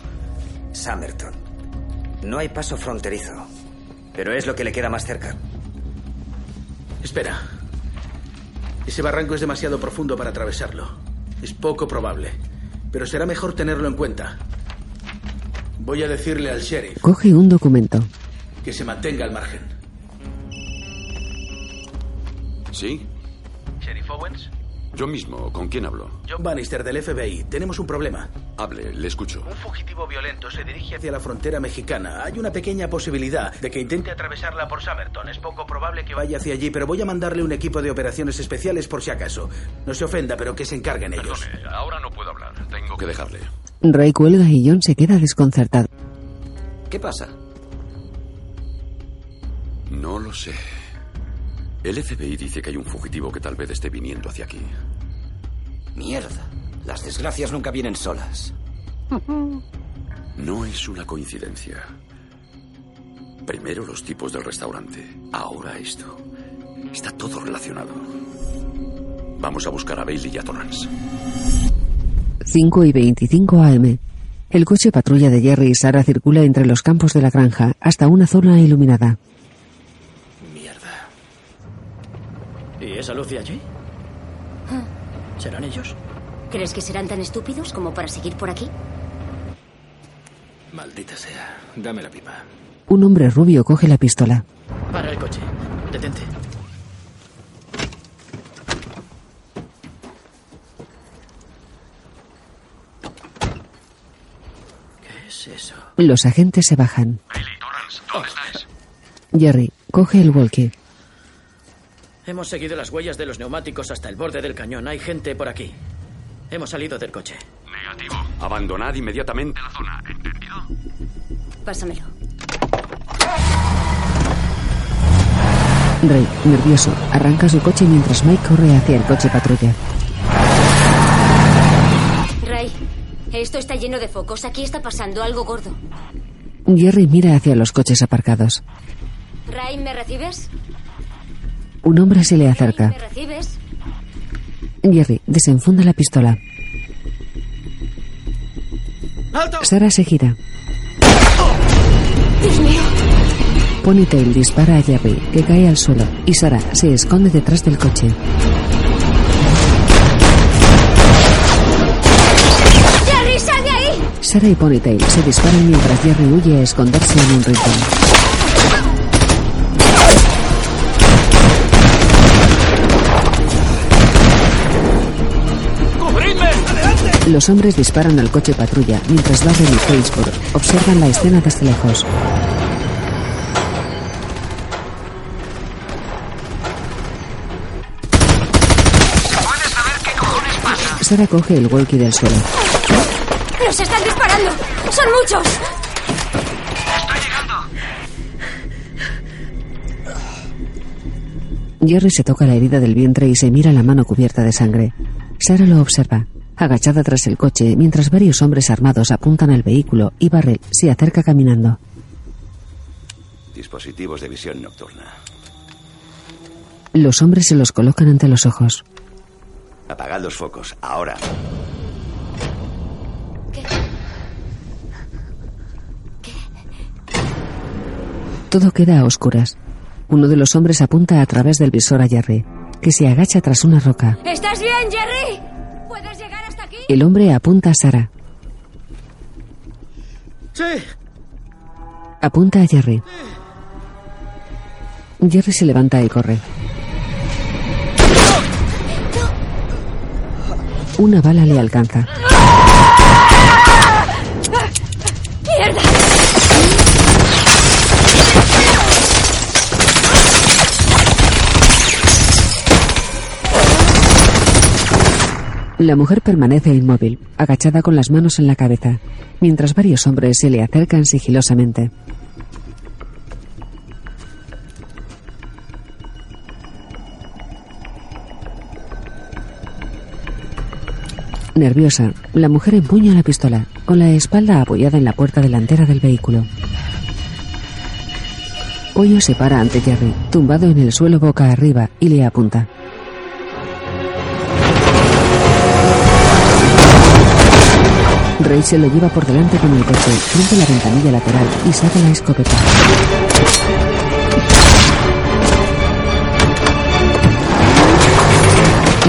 Summerton. No hay paso fronterizo, pero es lo que le queda más cerca. Espera. Ese barranco es demasiado profundo para atravesarlo. Es poco probable, pero será mejor tenerlo en cuenta. Voy a decirle al sheriff Coge un documento. Que se mantenga al margen. ¿Sí? ¿Sheriff Owens? Yo mismo. ¿Con quién hablo? John Bannister del FBI. Tenemos un problema. Hable, le escucho. Un fugitivo violento se dirige hacia la frontera mexicana. Hay una pequeña posibilidad de que intente atravesarla por Summerton. Es poco probable que vaya hacia allí, pero voy a mandarle un equipo de operaciones especiales por si acaso. No se ofenda, pero que se encarguen ellos. ahora no puedo hablar. Tengo que dejarle. Ray cuelga y John se queda desconcertado. ¿Qué pasa? No lo sé. El FBI dice que hay un fugitivo que tal vez esté viniendo hacia aquí. Mierda. Las desgracias nunca vienen solas. No es una coincidencia. Primero los tipos del restaurante, ahora esto. Está todo relacionado. Vamos a buscar a Bailey y a Torrance. 5 y 25 AM. El coche patrulla de Jerry y Sara circula entre los campos de la granja hasta una zona iluminada. ¿Y esa luz de allí? ¿Serán ellos? ¿Crees que serán tan estúpidos como para seguir por aquí? Maldita sea. Dame la pipa. Un hombre rubio coge la pistola. Para el coche. Detente. ¿Qué es eso? Los agentes se bajan. ¿Dónde estáis? Jerry coge el walkie. Hemos seguido las huellas de los neumáticos hasta el borde del cañón. Hay gente por aquí. Hemos salido del coche. Negativo. Abandonad inmediatamente la zona. ¿Entendido? Pásamelo. Ray, nervioso, arranca su coche mientras Mike corre hacia el coche patrulla. Ray, esto está lleno de focos. Aquí está pasando algo gordo. Jerry mira hacia los coches aparcados. Ray, ¿me recibes? Un hombre se le acerca. ¿Me recibes? Jerry desenfunda la pistola. Sara se gira. Dios mío. Ponytail dispara a Jerry, que cae al suelo, y Sara se esconde detrás del coche. ¡Jerry, sal de ahí! Sara y Ponytail se disparan mientras Jerry huye a esconderse en un rincón. Los hombres disparan al coche patrulla mientras Barry y Facebook observan la escena desde lejos. Sara coge el walkie del suelo. ¡Nos están disparando! ¡Son muchos! Jerry se toca la herida del vientre y se mira la mano cubierta de sangre. Sara lo observa, agachada tras el coche, mientras varios hombres armados apuntan al vehículo y Barrel se acerca caminando. Dispositivos de visión nocturna. Los hombres se los colocan ante los ojos. Apagad los focos, ahora. Todo queda a oscuras. Uno de los hombres apunta a través del visor a Jerry, que se agacha tras una roca. ¿Estás bien, Jerry? El hombre apunta a Sara. Sí. Apunta a Jerry. Jerry se levanta y corre. Una bala le alcanza. ¡Mierda! La mujer permanece inmóvil, agachada con las manos en la cabeza, mientras varios hombres se le acercan sigilosamente. Nerviosa, la mujer empuña la pistola, con la espalda apoyada en la puerta delantera del vehículo. Pollo se para ante Jerry, tumbado en el suelo boca arriba, y le apunta. Ray se lo lleva por delante con el coche, frente a la ventanilla lateral y saca la escopeta.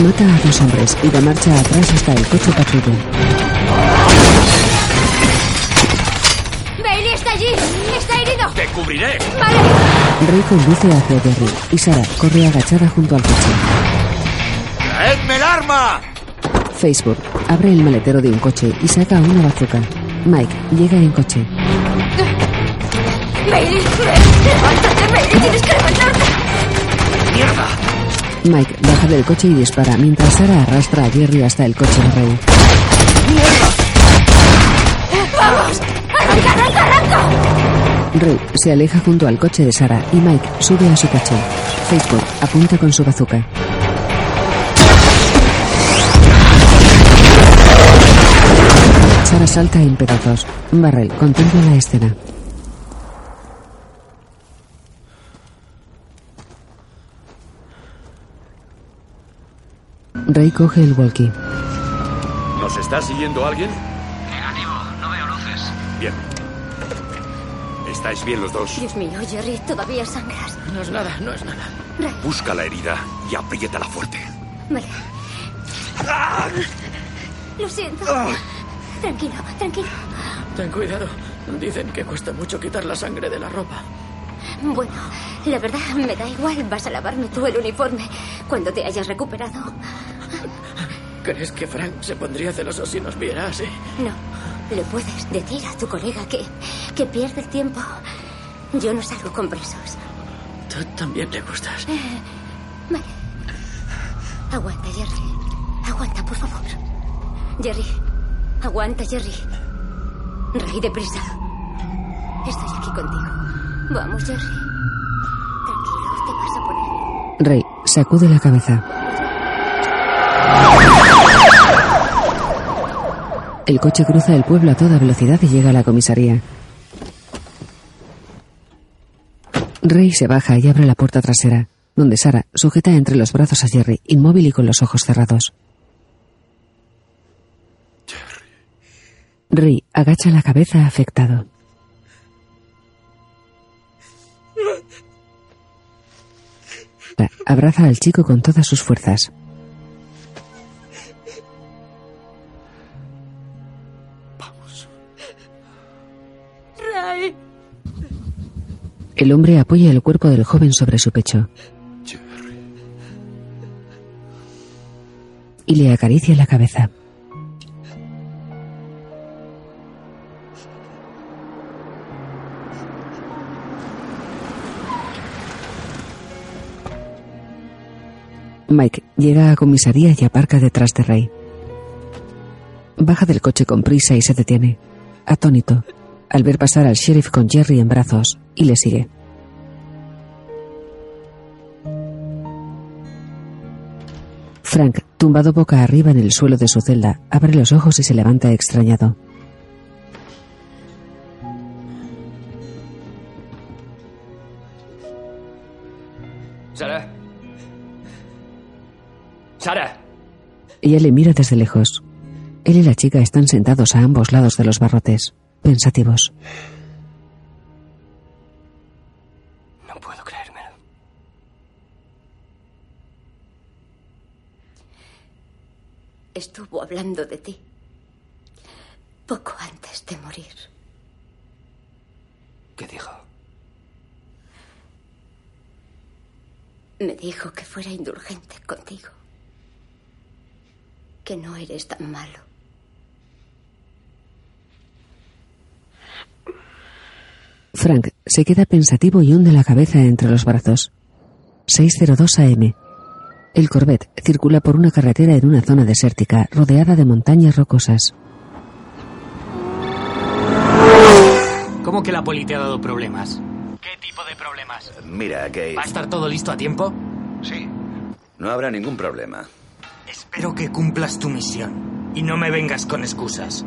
Mata a dos hombres y da marcha atrás hasta el coche patrulla. ¡Bailey está allí! ¡Está herido! ¡Te cubriré! ¡Vale! Ray conduce hacia Jerry y Sara corre agachada junto al coche. ¡Traedme el arma! Facebook abre el maletero de un coche y saca una bazooka. Mike llega en coche. ¡Bailey! ¡Levántate, Bailey! ¡Tienes que levantarte! ¡Mierda! Mike baja del coche y dispara mientras Sara arrastra a Jerry hasta el coche de Ray. ¡Vamos! ¡Arranca, arranca, arranca! Ray se aleja junto al coche de Sara y Mike sube a su coche. Facebook apunta con su bazooka. Sara salta en pedazos. Barrel contempla la escena. Ray coge el walkie. ¿Nos está siguiendo alguien? Negativo, no veo luces. Bien. ¿Estáis bien los dos? Dios mío, Jerry, todavía sangras. No es nada, no es nada. Ray, Busca la herida y apriétala fuerte. vale. Lo siento. Tranquilo, tranquilo. Ten cuidado. Dicen que cuesta mucho quitar la sangre de la ropa. Bueno, la verdad me da igual. Vas a lavarme tú el uniforme cuando te hayas recuperado. ¿Crees que Frank se pondría celoso si nos viera así? No, le puedes decir a tu colega que, que pierde el tiempo. Yo no salgo con presos. Tú también le gustas. Vale. Aguanta, Jerry. Aguanta, por favor. Jerry. Aguanta, Jerry. Ray, deprisa. Estoy aquí contigo. Vamos, Jerry. Tranquilo, te vas a poner. Ray sacude la cabeza. El coche cruza el pueblo a toda velocidad y llega a la comisaría. Ray se baja y abre la puerta trasera, donde Sara sujeta entre los brazos a Jerry, inmóvil y con los ojos cerrados. Ray agacha la cabeza afectado. Abraza al chico con todas sus fuerzas. Ray. El hombre apoya el cuerpo del joven sobre su pecho. Y le acaricia la cabeza. Mike llega a comisaría y aparca detrás de Ray. Baja del coche con prisa y se detiene, atónito, al ver pasar al sheriff con Jerry en brazos, y le sigue. Frank, tumbado boca arriba en el suelo de su celda, abre los ojos y se levanta extrañado. Sara. Ella le mira desde lejos. Él y la chica están sentados a ambos lados de los barrotes, pensativos. No puedo creérmelo. Estuvo hablando de ti. Poco antes de morir. ¿Qué dijo? Me dijo que fuera indulgente contigo. Que no eres tan malo. Frank se queda pensativo y hunde la cabeza entre los brazos. 602 AM. El Corvette circula por una carretera en una zona desértica, rodeada de montañas rocosas. ¿Cómo que la poli te ha dado problemas? ¿Qué tipo de problemas? Mira, que... ¿Va a estar todo listo a tiempo? Sí. No habrá ningún problema. Espero que cumplas tu misión y no me vengas con excusas.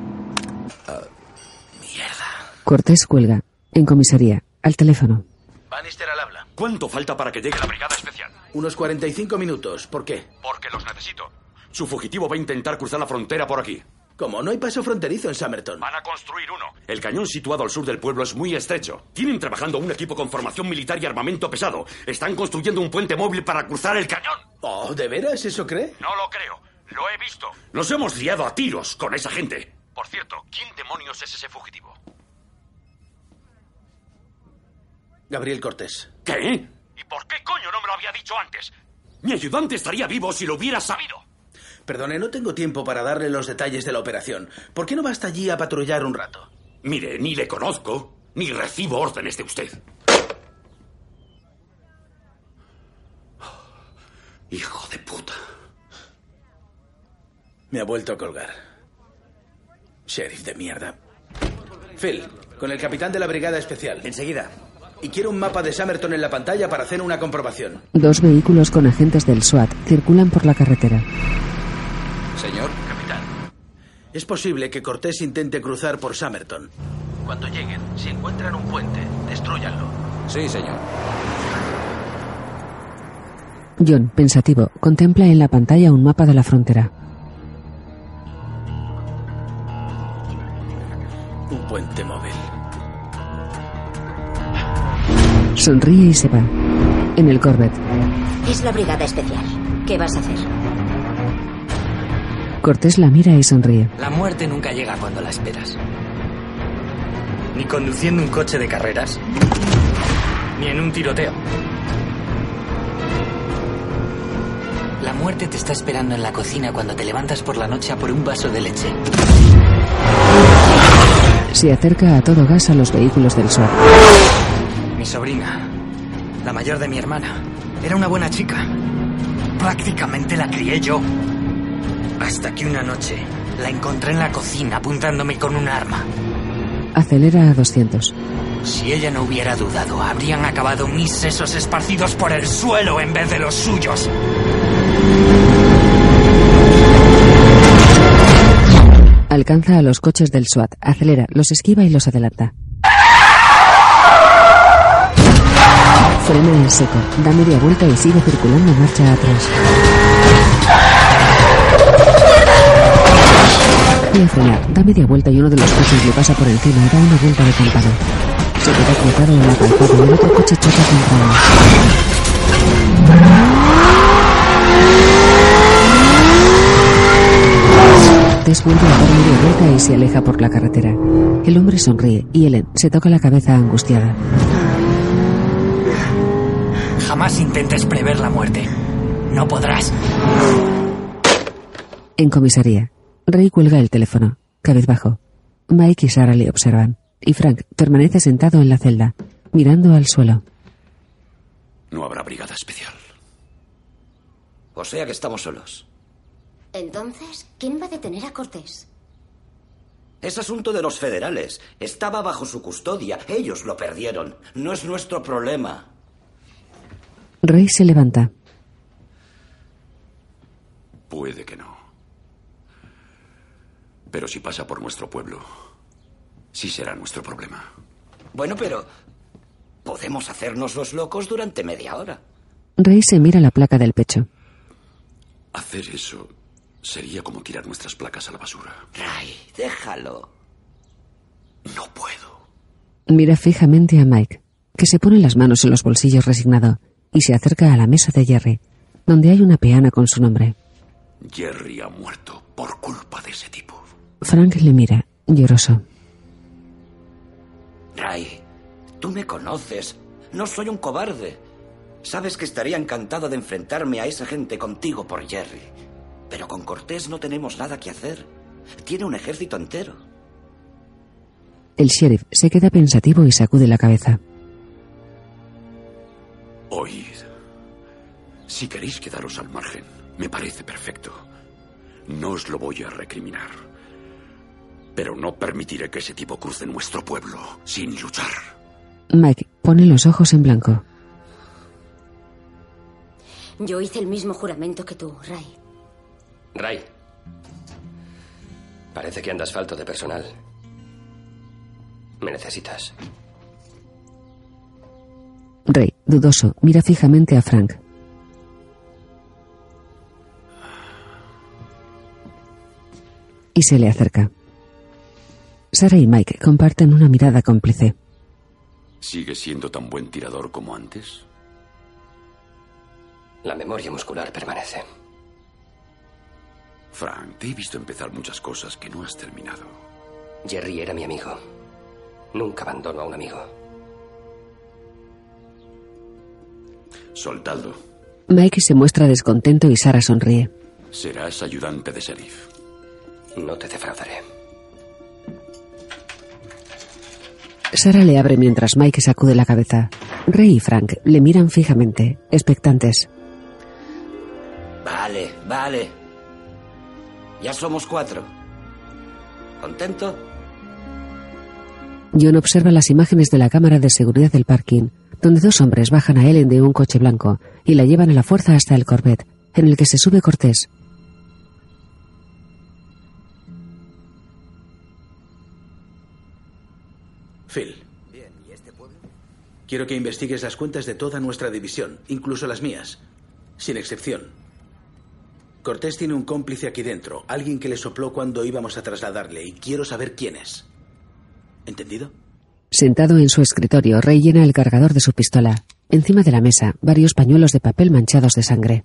Cortés cuelga. En comisaría. Al teléfono. Bannister al habla. ¿Cuánto falta para que llegue la brigada especial? Unos 45 minutos. ¿Por qué? Porque los necesito. Su fugitivo va a intentar cruzar la frontera por aquí. ¿Cómo? No hay paso fronterizo en Summerton. Van a construir uno. El cañón situado al sur del pueblo es muy estrecho. Tienen trabajando un equipo con formación militar y armamento pesado. Están construyendo un puente móvil para cruzar el cañón. Oh, ¿de veras eso cree? No lo creo. Lo he visto. Nos hemos liado a tiros con esa gente. Por cierto, ¿quién demonios es ese fugitivo? Gabriel Cortés. ¿Qué? ¿Y por qué coño no me lo había dicho antes? Mi ayudante estaría vivo si lo hubiera sabido. Perdone, no tengo tiempo para darle los detalles de la operación. ¿Por qué no va hasta allí a patrullar un rato? Mire, ni le conozco, ni recibo órdenes de usted. *sighs* Hijo de puta. Me ha vuelto a colgar. Sheriff de mierda. Phil, con el capitán de la brigada especial. Enseguida. Y quiero un mapa de Summerton en la pantalla para hacer una comprobación. Dos vehículos con agentes del SWAT circulan por la carretera. Señor. Capitán. Es posible que Cortés intente cruzar por Summerton. Cuando lleguen, si encuentran un puente, destruyanlo. Sí, señor. John, pensativo, contempla en la pantalla un mapa de la frontera. Un puente móvil. Sonríe y se va. En el Corvette, Es la brigada especial. ¿Qué vas a hacer? Cortés la mira y sonríe. La muerte nunca llega cuando la esperas. Ni conduciendo un coche de carreras, ni en un tiroteo. La muerte te está esperando en la cocina cuando te levantas por la noche a por un vaso de leche. Se acerca a todo gas a los vehículos del SWAT. Mi sobrina, la mayor de mi hermana, era una buena chica. Prácticamente la crié yo. Hasta que una noche la encontré en la cocina apuntándome con un arma. Acelera a 200. Si ella no hubiera dudado, habrían acabado mis sesos esparcidos por el suelo en vez de los suyos. Alcanza a los coches del SWAT, acelera, los esquiva y los adelanta. Frena en seco, da media vuelta y sigue circulando marcha atrás. Voy a frenar, da media vuelta y uno de los coches le pasa por encima y da una vuelta de campana. Se queda cruzado en la calzada y el otro coche choca contra él. Tess vuelve a dar media vuelta y se aleja por la carretera. El hombre sonríe y Ellen se toca la cabeza angustiada. Jamás intentes prever la muerte. No podrás. En comisaría, Ray cuelga el teléfono, cabizbajo. Mike y Sarah le observan, y Frank permanece sentado en la celda, mirando al suelo. No habrá brigada especial. O sea que estamos solos. Entonces, ¿quién va a detener a Cortés? Es asunto de los federales. Estaba bajo su custodia. Ellos lo perdieron. No es nuestro problema. Ray se levanta. Puede que no. Pero si pasa por nuestro pueblo, sí será nuestro problema. Bueno, pero podemos hacernos los locos durante media hora. Ray se mira la placa del pecho. Hacer eso sería como tirar nuestras placas a la basura. Ray, déjalo. No puedo. Mira fijamente a Mike, que se pone las manos en los bolsillos resignado, y se acerca a la mesa de Jerry, donde hay una peana con su nombre. Jerry ha muerto por culpa de ese tipo. Frank le mira, lloroso. Ray, tú me conoces. No soy un cobarde. Sabes que estaría encantado de enfrentarme a esa gente contigo por Jerry. Pero con Cortés no tenemos nada que hacer. Tiene un ejército entero. El sheriff se queda pensativo y sacude la cabeza. Oíd. Si queréis quedaros al margen, me parece perfecto. No os lo voy a recriminar. Pero no permitiré que ese tipo cruce nuestro pueblo sin luchar. Mike pone los ojos en blanco. Yo hice el mismo juramento que tú, Ray. Ray. Parece que andas falto de personal. Me necesitas. Ray, dudoso, mira fijamente a Frank. Y se le acerca. Sarah y Mike comparten una mirada cómplice. ¿Sigue siendo tan buen tirador como antes? La memoria muscular permanece. Frank, te he visto empezar muchas cosas que no has terminado. Jerry era mi amigo. Nunca abandono a un amigo. Soldado, Mike se muestra descontento y Sarah sonríe. serás ayudante de sheriff. No te defraudaré. Sarah le abre mientras Mike sacude la cabeza. Ray y Frank le miran fijamente, expectantes. Vale, vale. Ya somos cuatro. ¿Contento? John observa las imágenes de la cámara de seguridad del parking, donde dos hombres bajan a Ellen de un coche blanco y la llevan a la fuerza hasta el Corvette, en el que se sube Cortés. Quiero que investigues las cuentas de toda nuestra división, incluso las mías, sin excepción. Cortés tiene un cómplice aquí dentro, alguien que le sopló cuando íbamos a trasladarle, y quiero saber quién es. ¿Entendido? Sentado en su escritorio, Rey llena el cargador de su pistola. Encima de la mesa, varios pañuelos de papel manchados de sangre.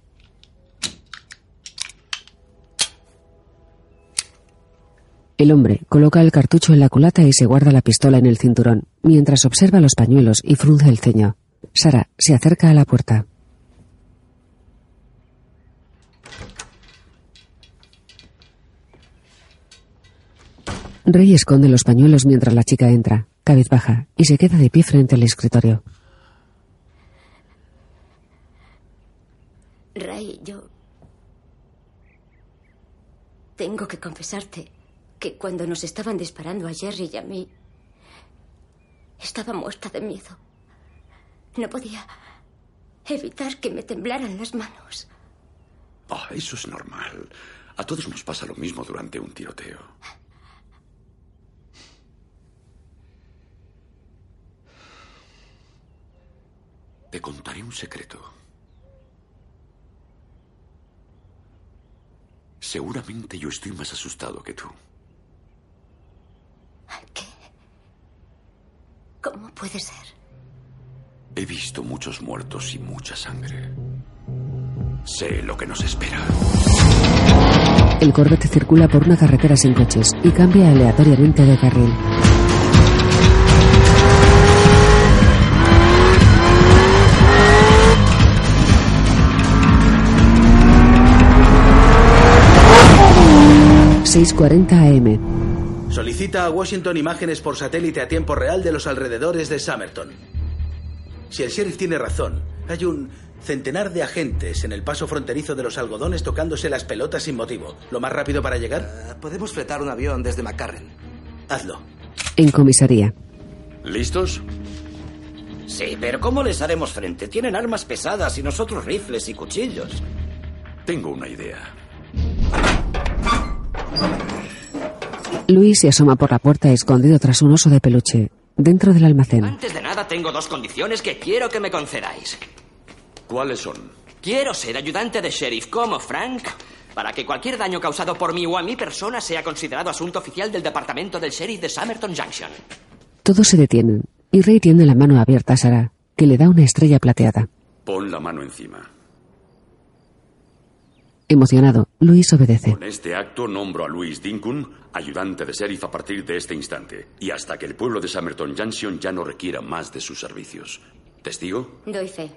El hombre coloca el cartucho en la culata y se guarda la pistola en el cinturón, mientras observa los pañuelos y frunce el ceño. Sara se acerca a la puerta. Rey esconde los pañuelos mientras la chica entra, cabizbaja, y se queda de pie frente al escritorio. Ray, yo... Tengo que confesarte que cuando nos estaban disparando a Jerry y a mí, estaba muerta de miedo. No podía evitar que me temblaran las manos. Ah, eso es normal. A todos nos pasa lo mismo durante un tiroteo. Te contaré un secreto. Seguramente yo estoy más asustado que tú. ¿Qué? ¿Cómo puede ser? He visto muchos muertos y mucha sangre. Sé lo que nos espera. El Corvette circula por una carretera sin coches y cambia aleatoriamente de carril. ...6.40 am. Solicita a Washington imágenes por satélite a tiempo real de los alrededores de Summerton. Si el sheriff tiene razón, hay un centenar de agentes en el paso fronterizo de los algodones tocándose las pelotas sin motivo. ¿Lo más rápido para llegar? Eh, podemos fletar un avión desde McCarran. Hazlo. En comisaría. ¿Listos? Sí, pero ¿cómo les haremos frente? Tienen armas pesadas y nosotros rifles y cuchillos. Tengo una idea. Luis se asoma por la puerta escondido tras un oso de peluche. Dentro del almacén. Antes de nada, tengo dos condiciones que quiero que me concedáis. ¿Cuáles son? Quiero ser ayudante de sheriff como Frank para que cualquier daño causado por mí o a mi persona sea considerado asunto oficial del departamento del sheriff de Summerton Junction. Todos se detienen y Rey tiene la mano abierta a Sara, que le da una estrella plateada. Pon la mano encima. Emocionado, Luis obedece. Con este acto nombro a Luis Dinkun ayudante de sheriff a partir de este instante y hasta que el pueblo de Summerton Junction ya no requiera más de sus servicios. ¿Testigo? Doy fe.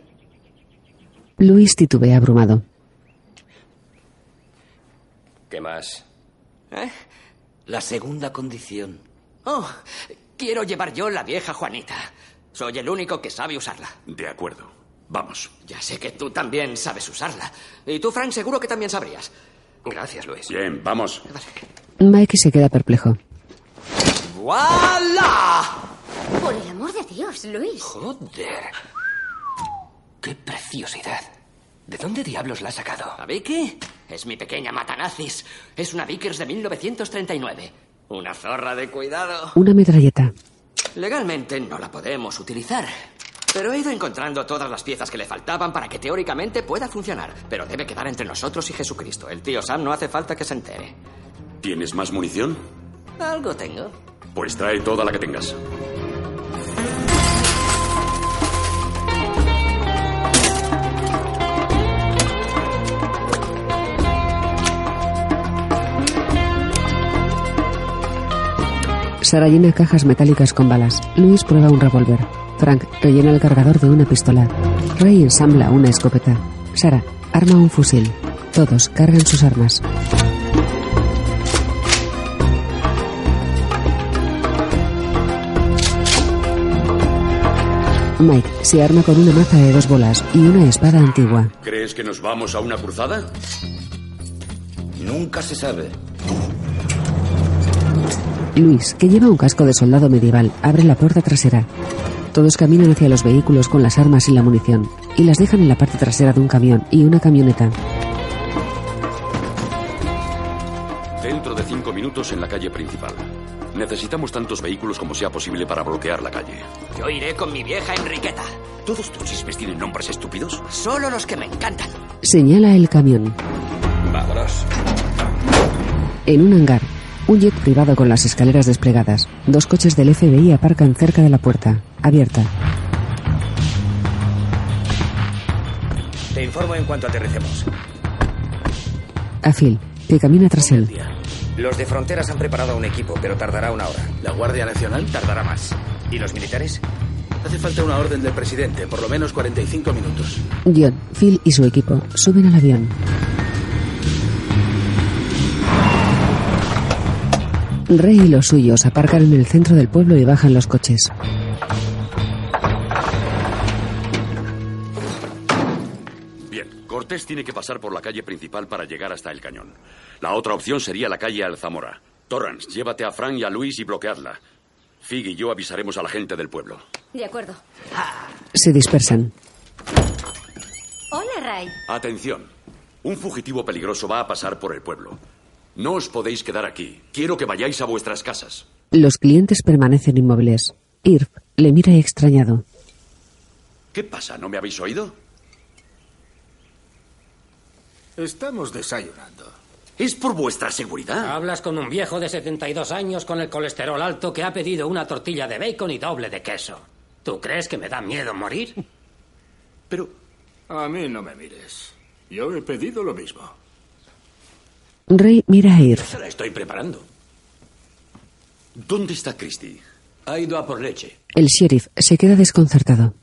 Luis titubea abrumado. ¿Qué más? ¿Eh? La segunda condición. Oh, quiero llevar yo la vieja Juanita. Soy el único que sabe usarla. De acuerdo. Vamos. Ya sé que tú también sabes usarla. Y tú, Frank, seguro que también sabrías. Gracias, Luis. Bien, vamos. Mike se queda perplejo. ¡Voilà! Por el amor de Dios, Luis. Joder. ¡Qué preciosidad! ¿De dónde diablos la has sacado? ¿A Vicky? Es mi pequeña matanazis. Es una Vickers de 1939. Una zorra de cuidado. Una metralleta. Legalmente no la podemos utilizar. Pero he ido encontrando todas las piezas que le faltaban para que teóricamente pueda funcionar. Pero debe quedar entre nosotros y Jesucristo. El tío Sam no hace falta que se entere. ¿Tienes más munición? Algo tengo. Pues trae toda la que tengas. Sara llena cajas metálicas con balas. Luis prueba un revólver. Frank rellena el cargador de una pistola. Ray ensambla una escopeta. Sara arma un fusil. Todos cargan sus armas. Mike se arma con una maza de dos bolas y una espada antigua. ¿Crees que nos vamos a una cruzada? Nunca se sabe. Luis, que lleva un casco de soldado medieval, abre la puerta trasera. Todos caminan hacia los vehículos con las armas y la munición, y las dejan en la parte trasera de un camión y una camioneta. Dentro de cinco minutos en la calle principal. Necesitamos tantos vehículos como sea posible para bloquear la calle. Yo iré con mi vieja Enriqueta. ¿Todos tus chismes tienen nombres estúpidos? Solo los que me encantan. Señala el camión. Vámonos. En un hangar, un jet privado con las escaleras desplegadas. Dos coches del FBI aparcan cerca de la puerta, abierta. Te informo en cuanto aterricemos. A Phil, que camina tras él. Los de fronteras han preparado un equipo, pero tardará una hora. ¿La Guardia Nacional? Tardará más. ¿Y los militares? Hace falta una orden del presidente, por lo menos 45 minutos. John, Phil y su equipo suben al avión. Rey y los suyos aparcan en el centro del pueblo y bajan los coches. Bien, Cortés tiene que pasar por la calle principal para llegar hasta el cañón. La otra opción sería la calle Alzamora. Torrance, llévate a Frank y a Luis y bloqueadla. Fig y yo avisaremos a la gente del pueblo. De acuerdo. Se dispersan. Hola, Ray. Atención. Un fugitivo peligroso va a pasar por el pueblo. No os podéis quedar aquí. Quiero que vayáis a vuestras casas. Los clientes permanecen inmóviles. Irv le mira extrañado. ¿Qué pasa? ¿No me habéis oído? Estamos desayunando. Es por vuestra seguridad. Hablas con un viejo de 72 años con el colesterol alto que ha pedido una tortilla de bacon y doble de queso. ¿Tú crees que me da miedo morir? Pero a mí no me mires. Yo he pedido lo mismo. Rey mira a Irv. Se la estoy preparando. ¿Dónde está Christie? Ha ido a por leche. El sheriff se queda desconcertado.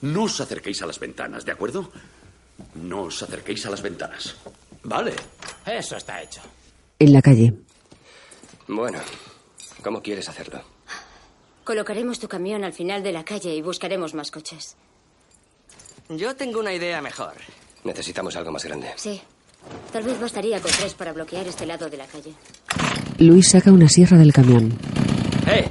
No os acerquéis a las ventanas, ¿de acuerdo? No os acerquéis a las ventanas. Vale. Eso está hecho. En la calle, Bueno, ¿cómo quieres hacerlo? Colocaremos tu camión al final de la calle y buscaremos más coches. Yo tengo una idea mejor. Necesitamos algo más grande. Sí. Tal vez bastaría con tres para bloquear este lado de la calle. Luis saca una sierra del camión. ¡Eh!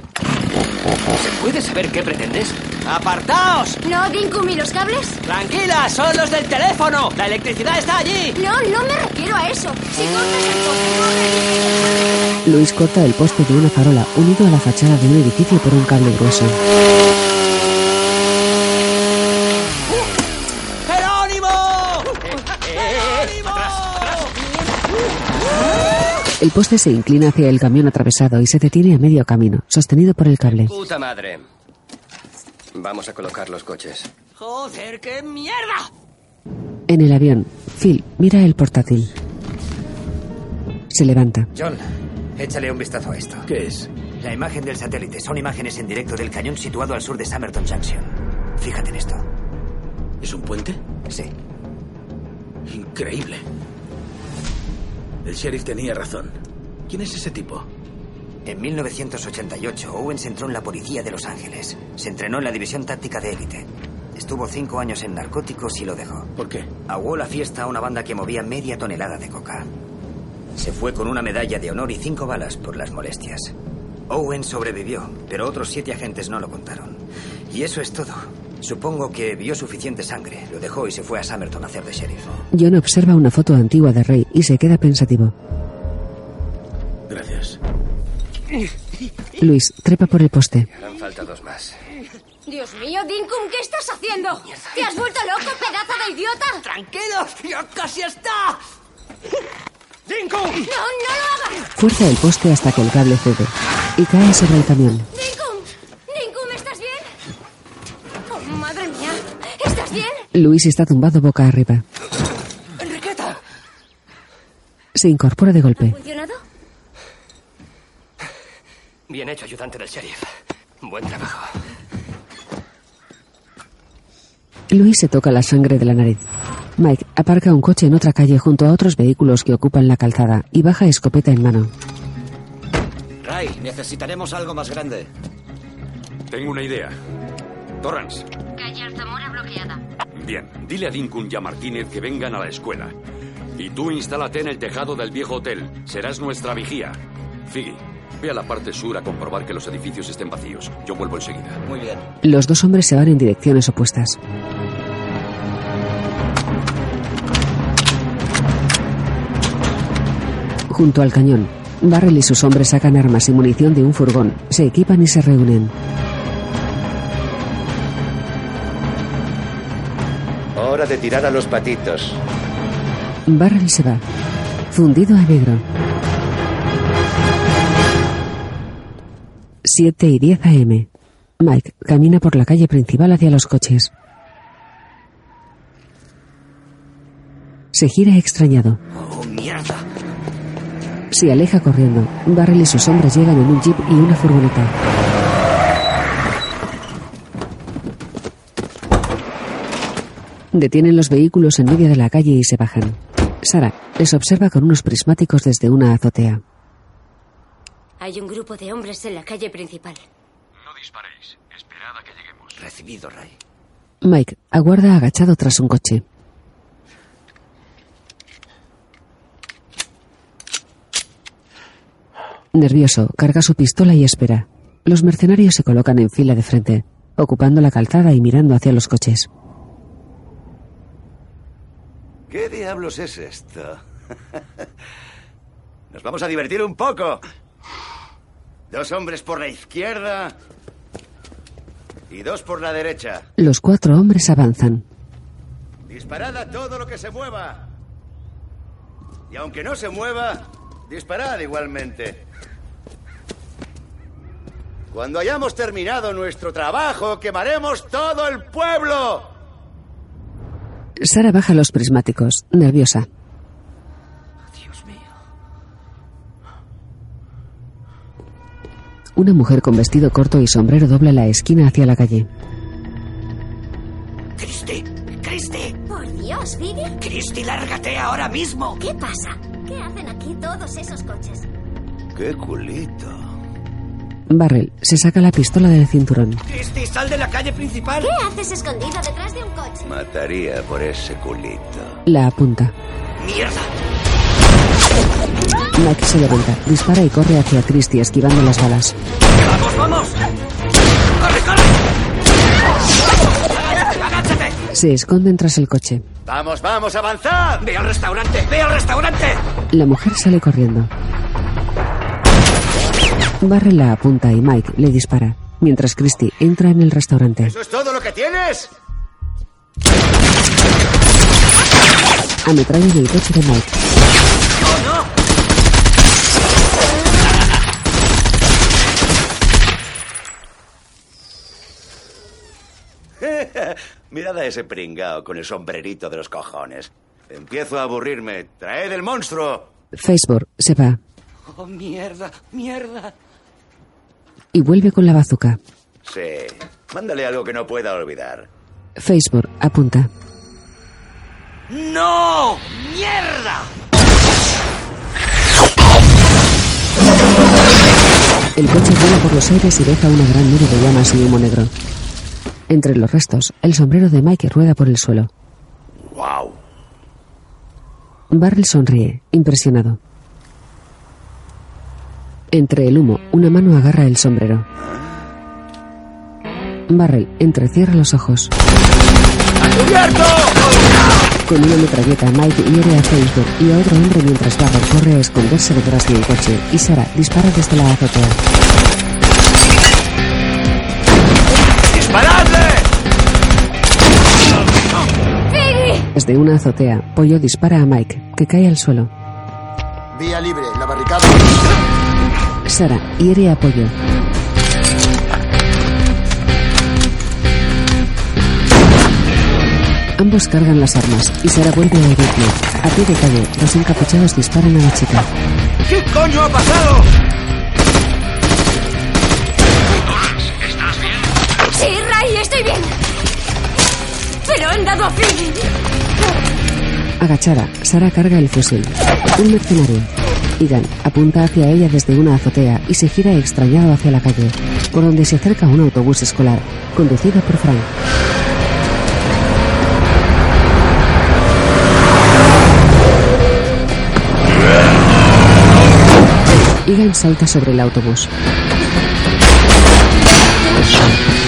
¿Se puede saber qué pretendes? ¡Apartaos! ¿No, Dinkum y los cables? ¡Tranquila! ¡Son los del teléfono! ¡La electricidad está allí! No, no me refiero a eso. Si cortas el poste, Luis corta el poste de una farola unido a la fachada de un edificio por un cable grueso. El poste se inclina hacia el camión atravesado y se detiene a medio camino, sostenido por el cable. ¡Puta madre! Vamos a colocar los coches. ¡Joder, qué mierda! En el avión, Phil mira el portátil. Se levanta. John, échale un vistazo a esto. ¿Qué es? La imagen del satélite. Son imágenes en directo del cañón situado al sur de Summerton Junction. Fíjate en esto. ¿Es un puente? Sí. Increíble. El sheriff tenía razón. ¿Quién es ese tipo? En 1988, Owens entró en la policía de Los Ángeles. Se entrenó en la división táctica de élite. Estuvo cinco años en narcóticos y lo dejó. ¿Por qué? Aguó la fiesta a una banda que movía media tonelada de coca. Se fue con una medalla de honor y cinco balas por las molestias. Owen sobrevivió, pero otros siete agentes no lo contaron. Y eso es todo. Supongo que vio suficiente sangre, lo dejó y se fue a Summerton a hacer de sheriff. John observa una foto antigua de Rey y se queda pensativo. Gracias. Luis trepa por el poste. Harán falta dos más. Dios mío, Dinkum, ¿qué estás haciendo? ¿Te has vuelto loco, pedazo de idiota? ¡Tranquilos! ¡Ya casi está! ¡Dinkum! No, no lo hagas. Fuerza el poste hasta que el cable cede y cae sobre el camión. Dinkum, Dinkum, ¿estás bien? Oh, madre mía, ¿estás bien? Luis está tumbado boca arriba. ¡Enriqueta! Se incorpora de golpe. ¿Funcionado? Bien hecho, ayudante del sheriff. Buen trabajo. Luis se toca la sangre de la nariz. Mike aparca un coche en otra calle junto a otros vehículos que ocupan la calzada y baja escopeta en mano. Ray, necesitaremos algo más grande. Tengo una idea. Torrance, Calle Alzamora bloqueada. bien, dile a Dinkun y a Martínez que vengan a la escuela. Y tú instálate en el tejado del viejo hotel. Serás nuestra vigía. Figgy, ve a la parte sur a comprobar que los edificios estén vacíos. Yo vuelvo enseguida. Muy bien. Los dos hombres se van en direcciones opuestas. Junto al cañón, Barrel y sus hombres sacan armas y munición de un furgón, se equipan y se reúnen. Hora de tirar a los patitos. Barrel se va, fundido a negro. 7 y 10 a.m. Mike camina por la calle principal hacia los coches. Se gira extrañado. ¡Oh, mierda! Se aleja corriendo. Barrel y sus hombres llegan en un jeep y una furgoneta. Detienen los vehículos en medio de la calle y se bajan. Sara les observa con unos prismáticos desde una azotea. Hay un grupo de hombres en la calle principal. No disparéis. Esperad a que lleguemos. Recibido, Ray. Mike aguarda agachado tras un coche. Nervioso, carga su pistola y espera. Los mercenarios se colocan en fila de frente, ocupando la calzada y mirando hacia los coches. ¿Qué diablos es esto? *laughs* Nos vamos a divertir un poco. Dos hombres por la izquierda y dos por la derecha. Los cuatro hombres avanzan. Disparad a todo lo que se mueva. Y aunque no se mueva, disparad igualmente. Cuando hayamos terminado nuestro trabajo, quemaremos todo el pueblo. Sara baja los prismáticos, nerviosa. Una mujer con vestido corto y sombrero dobla la esquina hacia la calle. ¡Christy! ¡Christy! Por Dios, Vivi. ¡Christy, lárgate ahora mismo! ¿Qué pasa? ¿Qué hacen aquí todos esos coches? ¡Qué culito! Barrel se saca la pistola del cinturón. ¡Christy, sal de la calle principal! ¿Qué haces escondido detrás de un coche? Mataría por ese culito. La apunta. ¡Mierda! Mike se levanta, dispara y corre hacia Christie esquivando las balas. ¡Vamos, vamos! ¡Corre, corre! ¡Agáchate! Se esconden tras el coche. ¡Vamos, vamos, avanzad! ¡Ve al restaurante! ¡Ve al restaurante! La mujer sale corriendo. Barrel la apunta y Mike le dispara, mientras Christie entra en el restaurante. ¿Eso es todo lo que tienes? Ametrallan el coche de Mike. ¡Oh, *laughs* no! Mirad a ese pringao con el sombrerito de los cojones. Empiezo a aburrirme. ¡Traed el monstruo! Facebook se va ¡Oh, mierda! ¡Mierda! Y vuelve con la bazuca. Sí. Mándale algo que no pueda olvidar. Facebook apunta. ¡No! ¡Mierda! El coche vuela por los aires y deja una gran nube de llamas y humo negro. Entre los restos, el sombrero de Mike rueda por el suelo. ¡Wow! Barrel sonríe, impresionado. Entre el humo, una mano agarra el sombrero. Barrel entrecierra los ojos. ¡Cubierto! Con una metralleta, Mike hiere a Facebook y a otro hombre mientras Barrel corre a esconderse detrás de un coche y Sara dispara desde la azotea. ¡Disparadle! Desde una azotea, Pollo dispara a Mike, que cae al suelo. Vía libre, la barricada. Sara hiere a Pollo. Ambos cargan las armas y Sara vuelve a herirle. A pie de calle, los encapuchados disparan a la chica. ¿Qué coño ha pasado? ¿Estás bien? Sí, Ray, estoy bien. Pero han dado a Phoebe. Agachada, Sara carga el fusil. Un mercenario. Igan apunta hacia ella desde una azotea y se gira extrañado hacia la calle, por donde se acerca un autobús escolar, conducido por Frank. Igan salta sobre el autobús.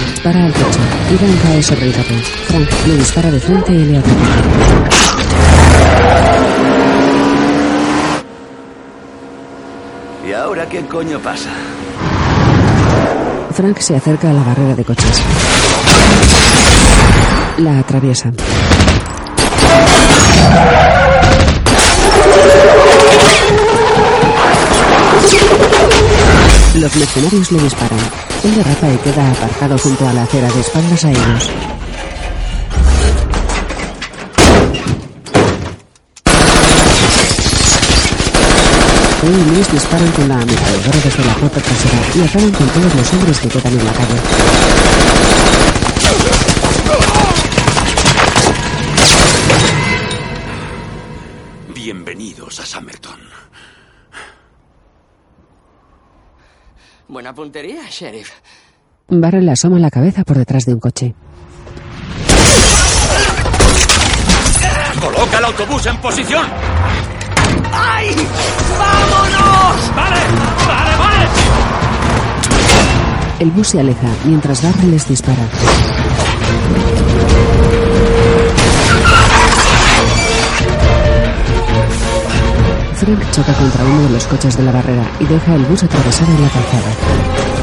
Dispara al coche. Igan cae sobre el capó. Frank le dispara de frente y le ataca. Y ahora qué coño pasa? Frank se acerca a la barrera de coches. La atraviesa. Los mercenarios le disparan. Él derrapa y queda aparcado junto a la acera de espaldas a ellos. Él y Luis disparan con la ametralladora desde la puerta trasera y acaban con todos los hombres que quedan en la calle. Bienvenidos a Summerton. Buena puntería, sheriff. Barrel asoma la cabeza por detrás de un coche. ¡Coloca el autobús en posición! ¡Ay! ¡Vámonos! ¡Vale! ¡Vale, vale! El bus se aleja mientras Barrel les dispara. Frank choca contra uno de los coches de la barrera y deja el bus atravesado en la calzada.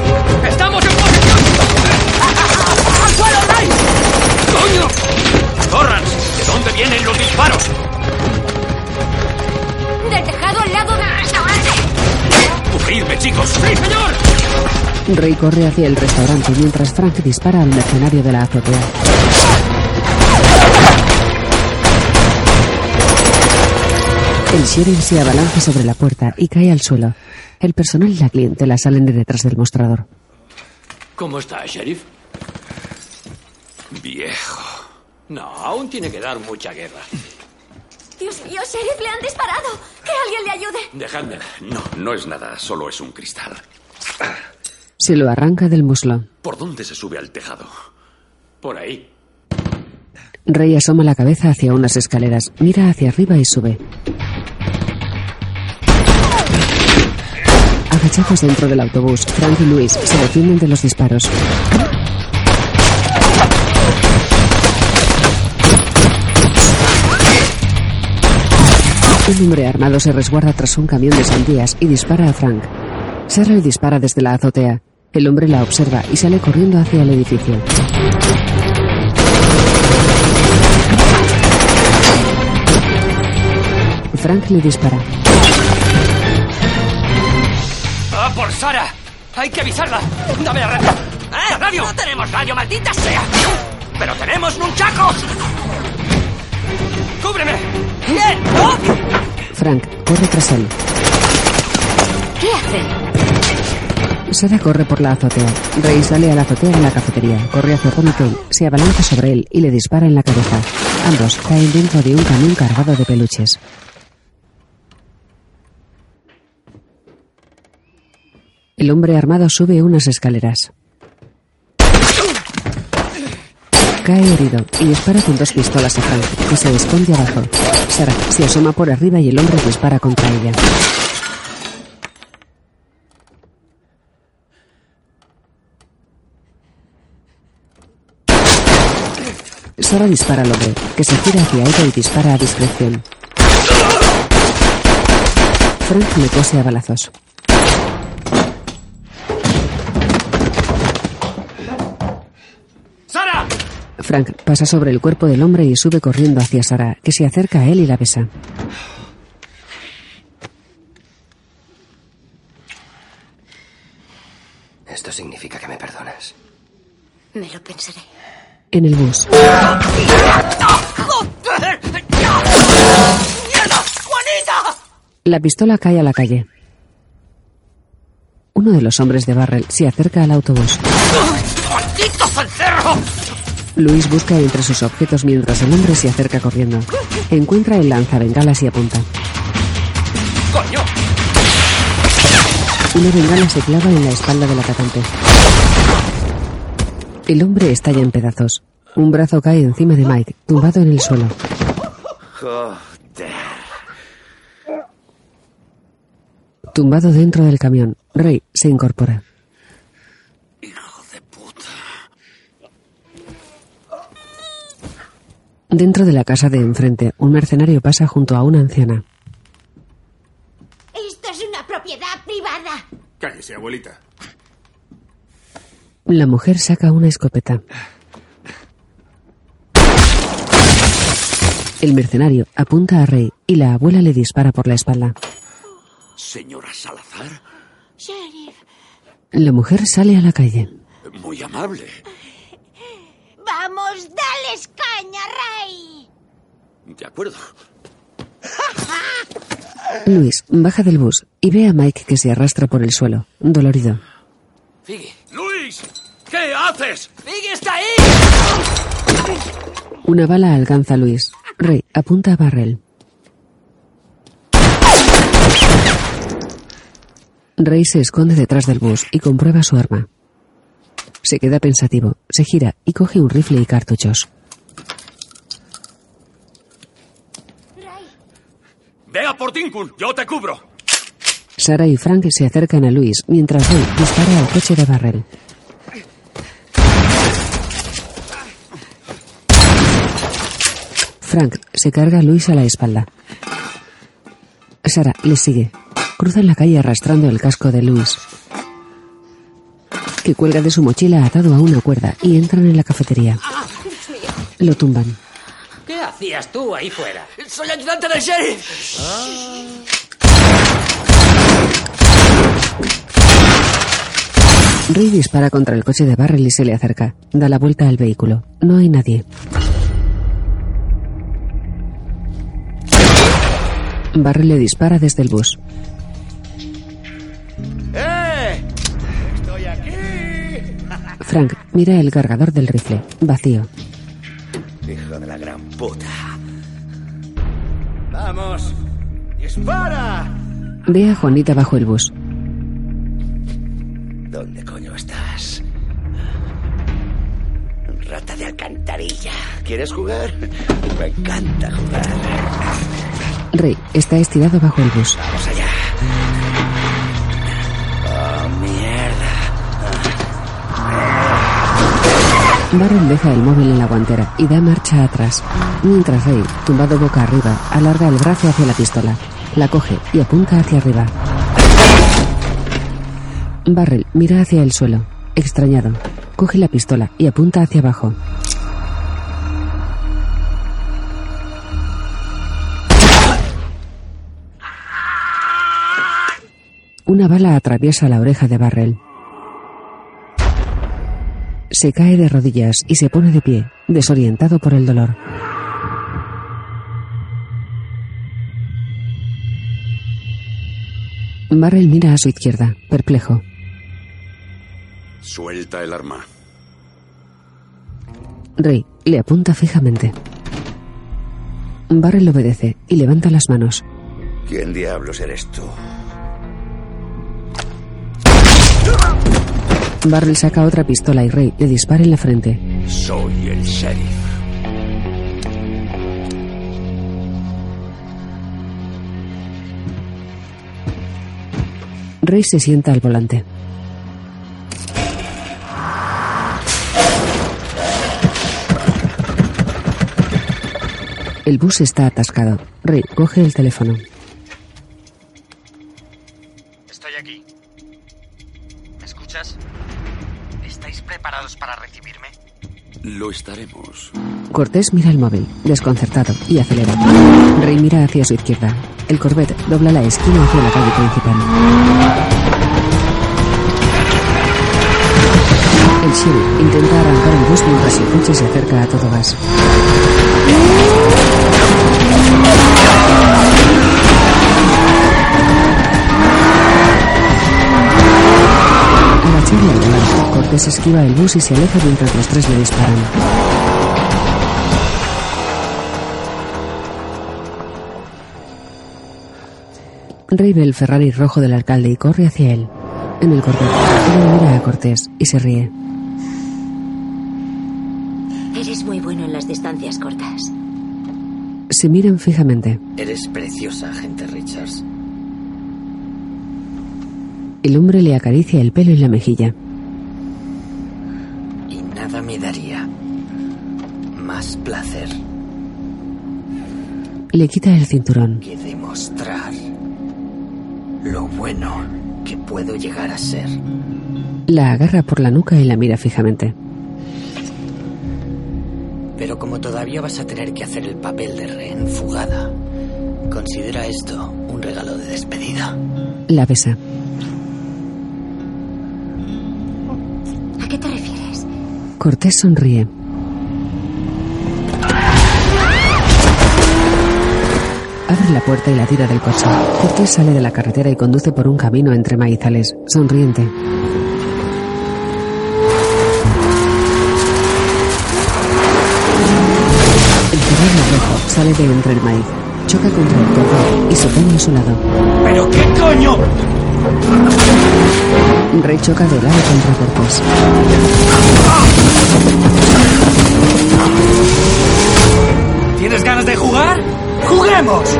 ¡Sí, señor! Rey corre hacia el restaurante mientras Frank dispara al mercenario de la azotea. El sheriff se abalanza sobre la puerta y cae al suelo. El personal y la clientela salen de detrás del mostrador. ¿Cómo está, sheriff? Viejo. No, aún tiene que dar mucha guerra. Dios mío, sheriff, le han disparado. Que alguien le ayude. Dejadme. No, no es nada, solo es un cristal. Se lo arranca del muslo. ¿Por dónde se sube al tejado? Por ahí. Rey asoma la cabeza hacia unas escaleras, mira hacia arriba y sube. Agachados dentro del autobús, Frank y Luis se defienden de los disparos. Un hombre armado se resguarda tras un camión de sandías y dispara a Frank. Sarah le dispara desde la azotea. El hombre la observa y sale corriendo hacia el edificio. Frank le dispara. ¡Ah, por Sara! ¡Hay que avisarla! ¡Dame la radio! ¡La radio! ¡No tenemos radio, maldita sea! ¡Pero tenemos nunchacos! ¡Cúbreme! ¡Bien! Frank corre tras él. ¿Qué hacen? Sarah corre por la azotea. Rey sale a la azotea en la cafetería, corre hacia Ponytail, se abalanza sobre él y le dispara en la cabeza. Ambos caen dentro de un camión cargado de peluches. El hombre armado sube unas escaleras. Cae herido y dispara con dos pistolas a Frank, que se esconde abajo. Sarah se asoma por arriba y el hombre dispara contra ella. Sarah dispara al hombre, que se gira hacia ella y dispara a discreción. Frank le cose a balazos. Frank pasa sobre el cuerpo del hombre y sube corriendo hacia Sarah, que se acerca a él y la besa. Esto significa que me perdonas. Me lo pensaré. En el bus, ¡Joder! ¡Mierda! ¡Juanita! la pistola cae a la calle. Uno de los hombres de Barrel se acerca al autobús. ¡Maldito cencerro! Luis busca entre sus objetos mientras el hombre se acerca corriendo. Encuentra el lanzabengalas y apunta. ¡Coño! Una bengala se clava en la espalda del atacante. El hombre estalla en pedazos. Un brazo cae encima de Mike, tumbado en el suelo. Joder. Tumbado dentro del camión, Ray se incorpora. Dentro de la casa de enfrente, un mercenario pasa junto a una anciana. Esto es una propiedad privada. Cállese, abuelita. La mujer saca una escopeta. El mercenario apunta a Rey y la abuela le dispara por la espalda. Señora Salazar, Sheriff, La mujer sale a la calle. muy amable. vamos, dales caña, Rey. De acuerdo. Luis baja del bus y ve a Mike que se arrastra por el suelo, dolorido. Figgy. ¡Luis! ¿Qué haces? ¡Figgy está ahí! Una bala alcanza a Luis. Rey apunta a Barrel. Rey se esconde detrás del bus y comprueba su arma. Se queda pensativo, se gira y coge un rifle y cartuchos. Ve por Dinkun, yo te cubro. Sara y Frank se acercan a Luis mientras Rey dispara al coche de Barrel. Frank se carga a Luis a la espalda. Sara le sigue. Cruzan la calle arrastrando el casco de Luis, que cuelga de su mochila atado a una cuerda y entran en la cafetería. Lo tumban. ¿Qué hacías tú ahí fuera? ¡Soy ayudante del sheriff! Rey dispara contra el coche de Barrel y se le acerca. Da la vuelta al vehículo. No hay nadie. Barrel le dispara desde el bus. ¡Eh! ¡Estoy aquí! Frank mira el cargador del rifle. Vacío. Hijo de la gran puta. ¡Vamos! ¡Dispara! Ve a Juanita bajo el bus. ¿Dónde coño estás? Rata de alcantarilla. ¿Quieres jugar? Me encanta jugar. Rey está estirado bajo el bus. Vamos allá. Barrel deja el móvil en la guantera y da marcha atrás, mientras Rey, tumbado boca arriba, alarga el brazo hacia la pistola, la coge y apunta hacia arriba. Barrel mira hacia el suelo, extrañado, coge la pistola y apunta hacia abajo. Una bala atraviesa la oreja de Barrel. Se cae de rodillas y se pone de pie, desorientado por el dolor. Barrel mira a su izquierda, perplejo. Suelta el arma. Rey le apunta fijamente. Barrel obedece y levanta las manos. ¿Quién diablos eres tú? Barrel saca otra pistola y Rey le dispara en la frente. Soy el sheriff. Rey se sienta al volante. El bus está atascado. Rey coge el teléfono. Preparados para recibirme? Lo estaremos. Cortés mira el móvil, desconcertado, y acelera. Rey mira hacia su izquierda. El Corvette dobla la esquina hacia la calle principal. El sheriff intenta arrancar el bus mientras el coche se acerca a todo gas. Cortés esquiva el bus y se aleja mientras los tres le disparan. Rey ve el Ferrari rojo del alcalde y corre hacia él. En el él mira a Cortés y se ríe. Eres muy bueno en las distancias cortas. Se miran fijamente. Eres preciosa, agente Richards. El hombre le acaricia el pelo y la mejilla. Nada me daría más placer Le quita el cinturón. que demostrar lo bueno que que puedo llegar a ser. La agarra por la nuca y la mira fijamente. Pero como todavía vas a tener que hacer el papel de rehén fugada, considera esto un regalo de despedida. La besa. ¿A qué te refieres? Cortés sonríe. Abre la puerta y la tira del coche. Cortés sale de la carretera y conduce por un camino entre maizales, sonriente. El Ferrari rojo sale de entre el maíz, choca contra el corredor y se pone a su lado. ¿Pero qué coño? Rey choca de lado contra Cortés. ¿Tienes ganas de jugar? ¡Juguemos!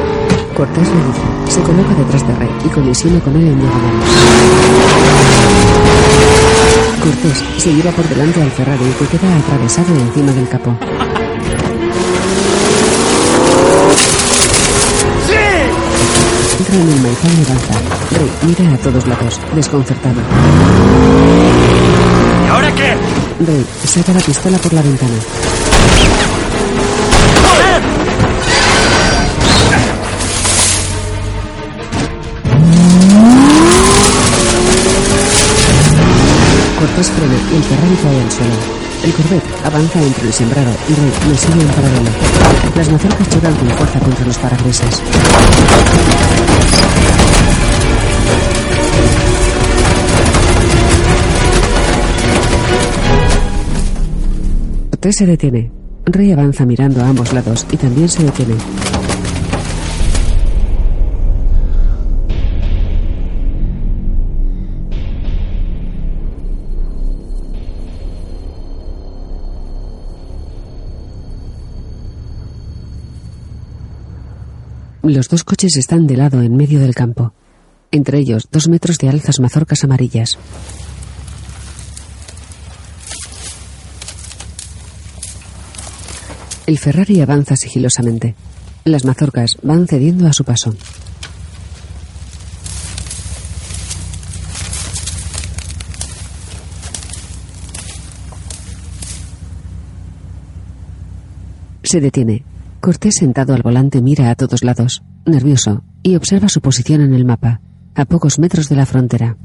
Cortés le dice, se coloca detrás de Rey y colisiona con él en diagonal. Cortés se lleva por delante al Ferrari que queda atravesado encima del capó. Y avanza. Rey mira a todos lados, desconcertado. ¿Y ahora qué? Rey saca la pistola por la ventana. Cortés frena y el Ferrari cae al suelo. El Corvette avanza entre el sembrado y Rey lo sigue en paralelo. Las mazorcas chocan con fuerza contra los parabrisas. Cortés se detiene. Rey avanza mirando a ambos lados y también se detiene. Los dos coches están de lado en medio del campo. Entre ellos, dos metros de alzas mazorcas amarillas. El Ferrari avanza sigilosamente. Las mazorcas van cediendo a su paso. Se detiene. Cortés sentado al volante mira a todos lados, nervioso, y observa su posición en el mapa, a pocos metros de la frontera.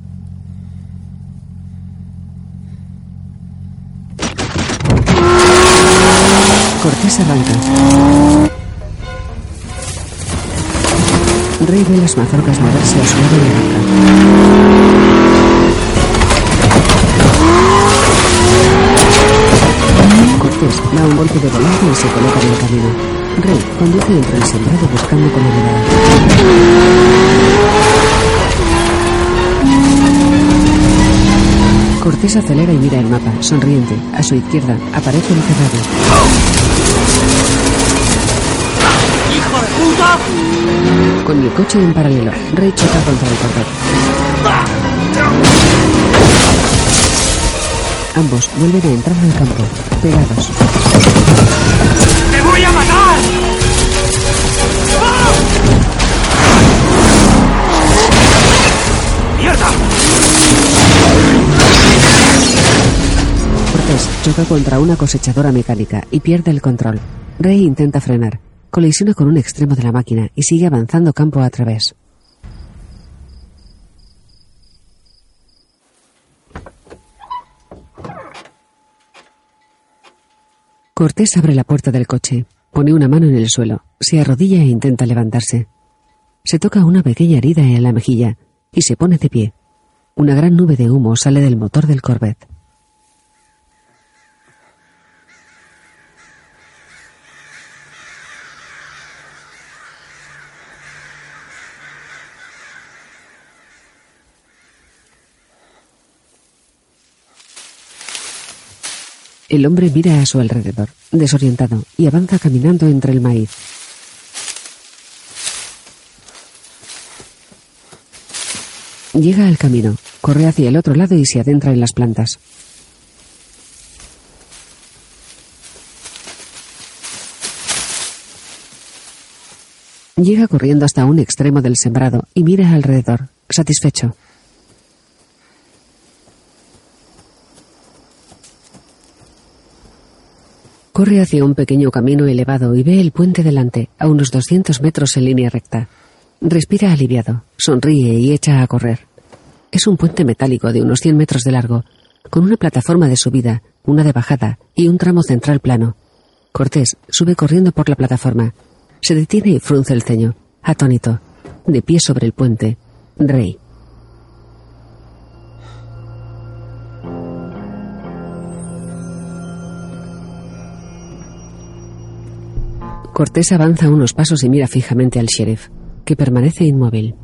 Cortés arranca. Rey ve las mazorcas moverse a su lado y arranca. Cortés da un golpe de volante y se coloca en el camino. Rey conduce entre el sembrado buscando con mirada. Cortés acelera y mira el mapa, sonriente. A su izquierda aparece el Ferrari. ¡Hijo de puta! Con el coche en paralelo, Rey choca contra el Corvette. Ambos vuelven a entrar al campo, pegados. Contra una cosechadora mecánica y pierde el control. Rey intenta frenar, colisiona con un extremo de la máquina y sigue avanzando campo a través. Cortés abre la puerta del coche, pone una mano en el suelo, se arrodilla e intenta levantarse. Se toca una pequeña herida en la mejilla y se pone de pie. Una gran nube de humo sale del motor del Corvette. El hombre mira a su alrededor, desorientado, y avanza caminando entre el maíz. Llega al camino, corre hacia el otro lado y se adentra en las plantas. Llega corriendo hasta un extremo del sembrado y mira alrededor, satisfecho. Corre hacia un pequeño camino elevado y ve el puente delante, a unos 200 metros en línea recta. Respira aliviado, sonríe y echa a correr. Es un puente metálico de unos 100 metros de largo, con una plataforma de subida, una de bajada y un tramo central plano. Cortés sube corriendo por la plataforma. Se detiene y frunce el ceño, atónito, de pie sobre el puente. Rey. Cortés avanza unos pasos y mira fijamente al sheriff, que permanece inmóvil.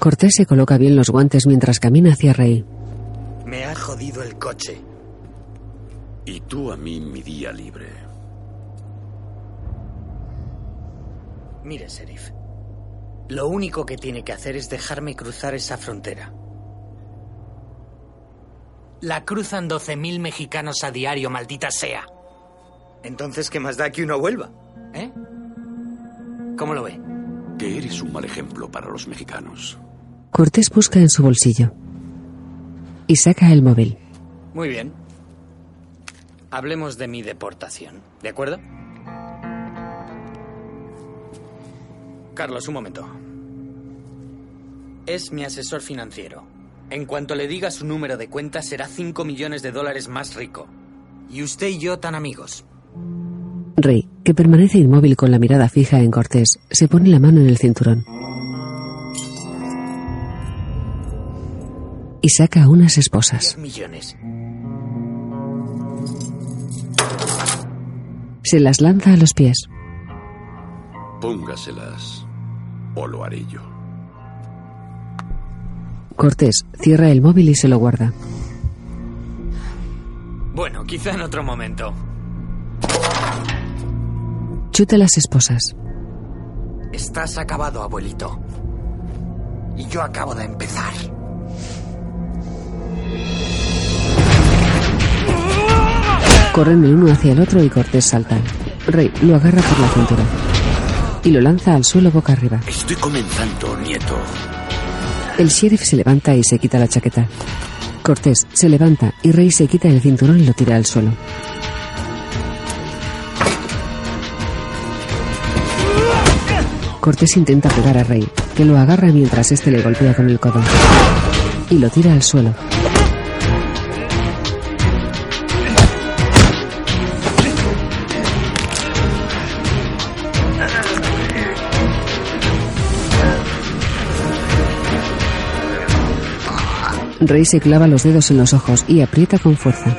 Cortés se coloca bien los guantes mientras camina hacia Rey. Me ha jodido el coche. Y tú a mí mi día libre. Mire, sheriff. Lo único que tiene que hacer es dejarme cruzar esa frontera. La cruzan 12.000 mexicanos a diario, maldita sea. Entonces, ¿qué más da que uno vuelva? ¿Eh? ¿Cómo lo ve? Que eres un mal ejemplo para los mexicanos. Cortés busca en su bolsillo y saca el móvil. Muy bien. Hablemos de mi deportación, ¿de acuerdo? Carlos, un momento. Es mi asesor financiero. En cuanto le diga su número de cuenta, será 5 millones de dólares más rico. Y usted y yo tan amigos. Rey, que permanece inmóvil con la mirada fija en Cortés, se pone la mano en el cinturón. Y saca unas esposas. 10 millones. Se las lanza a los pies. Póngaselas o lo haré yo. Cortés cierra el móvil y se lo guarda. Bueno, quizá en otro momento. Chuta las esposas. Estás acabado, abuelito. Y yo acabo de empezar. Corren el uno hacia el otro y Cortés salta. Rey lo agarra por la cintura y lo lanza al suelo boca arriba. Estoy comenzando, nieto. El sheriff se levanta y se quita la chaqueta. Cortés se levanta y Rey se quita el cinturón y lo tira al suelo. Cortés intenta pegar a Rey, que lo agarra mientras este le golpea con el codo. Y lo tira al suelo. Rey se clava los dedos en los ojos y aprieta con fuerza.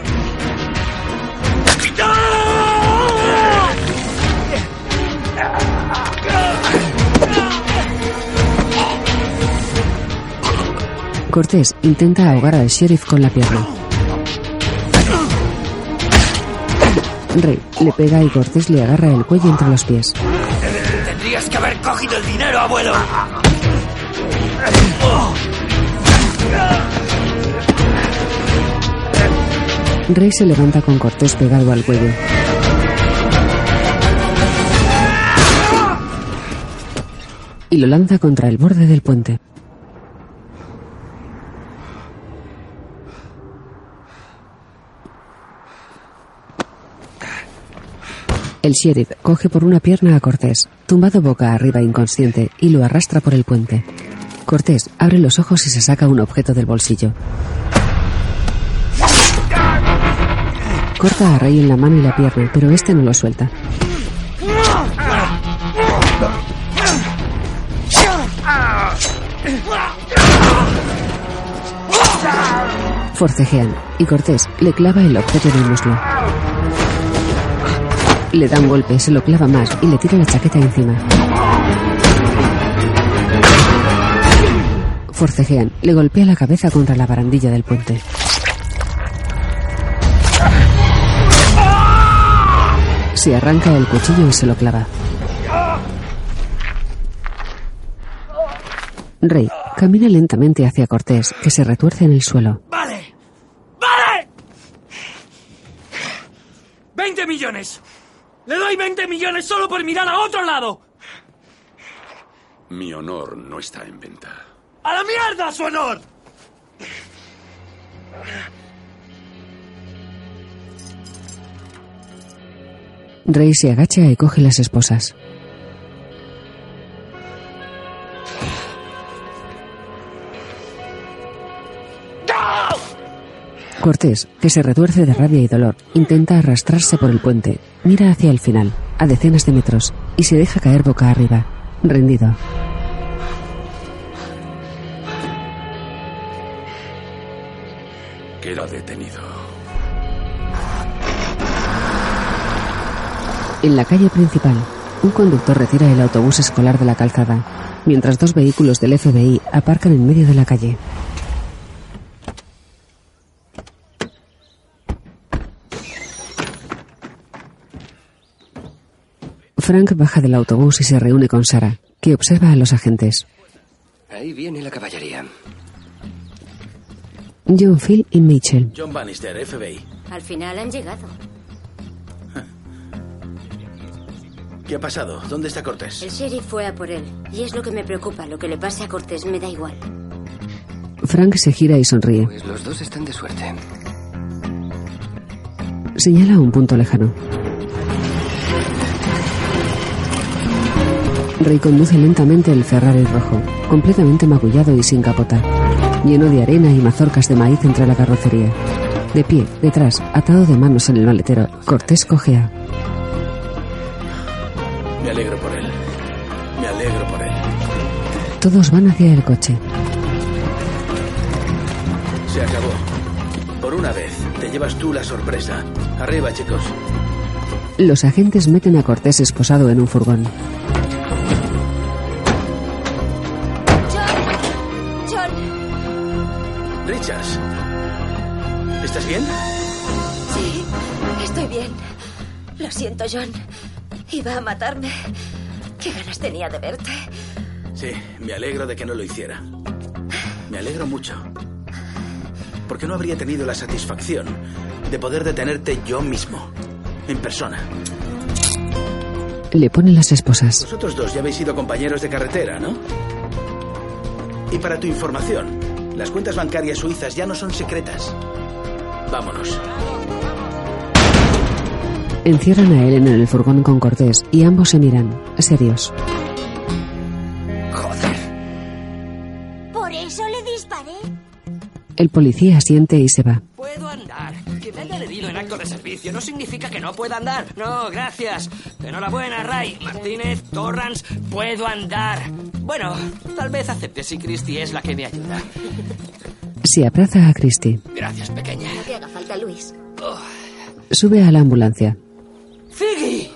Cortés intenta ahogar al sheriff con la pierna. Rey le pega y Cortés le agarra el cuello entre los pies. Tendrías que haber cogido el dinero, abuelo. Rey se levanta con Cortés pegado al cuello. Y lo lanza contra el borde del puente. El sheriff coge por una pierna a Cortés, tumbado boca arriba inconsciente, y lo arrastra por el puente. Cortés abre los ojos y se saca un objeto del bolsillo. Corta a Rey en la mano y la pierna, pero este no lo suelta. Forcejean y Cortés le clava el objeto del muslo. Le da un golpe, se lo clava más y le tira la chaqueta encima. Forcejean, le golpea la cabeza contra la barandilla del puente. Se arranca el cuchillo y se lo clava. Rey camina lentamente hacia Cortés, que se retuerce en el suelo. ¡Vale! ¡Vale! ¡20 millones! ¡Le doy 20 millones solo por mirar a otro lado! Mi honor no está en venta. ¡A la mierda, su honor! Rey se agacha y coge las esposas. Cortés, que se retuerce de rabia y dolor, intenta arrastrarse por el puente, mira hacia el final, a decenas de metros, y se deja caer boca arriba, rendido. Queda detenido. En la calle principal, un conductor retira el autobús escolar de la calzada, mientras dos vehículos del FBI aparcan en medio de la calle. Frank baja del autobús y se reúne con Sara, que observa a los agentes. Ahí viene la caballería. John, Phil y Mitchell. John Bannister, FBI. Al final han llegado. ¿Qué ha pasado? ¿Dónde está Cortés? El sheriff fue a por él. Y es lo que me preocupa. Lo que le pase a Cortés me da igual. Frank se gira y sonríe. Pues los dos están de suerte. Señala un punto lejano. Rey conduce lentamente el Ferrari rojo, completamente magullado y sin capota, lleno de arena y mazorcas de maíz entre la carrocería. De pie, detrás, atado de manos en el maletero, Cortés cojea. Todos van hacia el coche. Se acabó. Por una vez, te llevas tú la sorpresa. Arriba, chicos. Los agentes meten a Cortés esposado en un furgón. John. Richards. ¿Estás bien? Sí, estoy bien. Lo siento, John. Iba a matarme. Qué ganas tenía de verte. Sí, me alegro de que no lo hiciera. Me alegro mucho. Porque no habría tenido la satisfacción de poder detenerte yo mismo, en persona. Le pone las esposas. Vosotros dos ya habéis sido compañeros de carretera, ¿no? Y para tu información, las cuentas bancarias suizas ya no son secretas. Vámonos. Encierran a Ellen en el furgón con Cortés y ambos se miran, serios. El policía asiente y se va. Puedo andar. Que me hayan herido en acto de servicio no significa que no pueda andar. No, gracias. Enhorabuena, Ray. Martínez, Torrance, puedo andar. Bueno, tal vez acepte si Christie es la que me ayuda. Se abraza a Christie. Gracias, pequeña. No te haga falta, Luis. Sube a la ambulancia. ¡Figgy!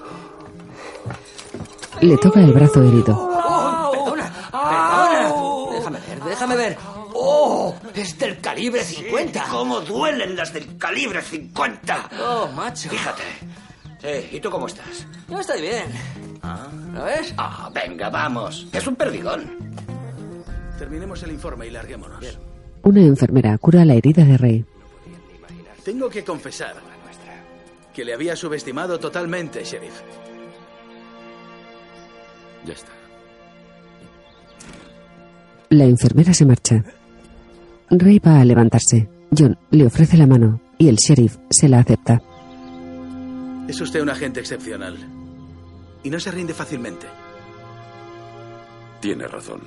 Le toca el brazo herido. ¡Oh! Perdona, perdona. Déjame ver, déjame ver. ¡Oh! Es del calibre 50. ¿Cómo duelen las del calibre 50? ¡Oh, macho! Fíjate. Sí, ¿y tú cómo estás? Yo estoy bien. ¿Lo ves? Ah, venga, vamos. Es un perdigón. Terminemos el informe y larguémonos. Una enfermera cura la herida de Rey. Tengo que confesar que le había subestimado totalmente, sheriff. Ya está. La enfermera se marcha. Rey va a levantarse. John le ofrece la mano y el sheriff se la acepta. Es usted un agente excepcional. Y no se rinde fácilmente. Tiene razón.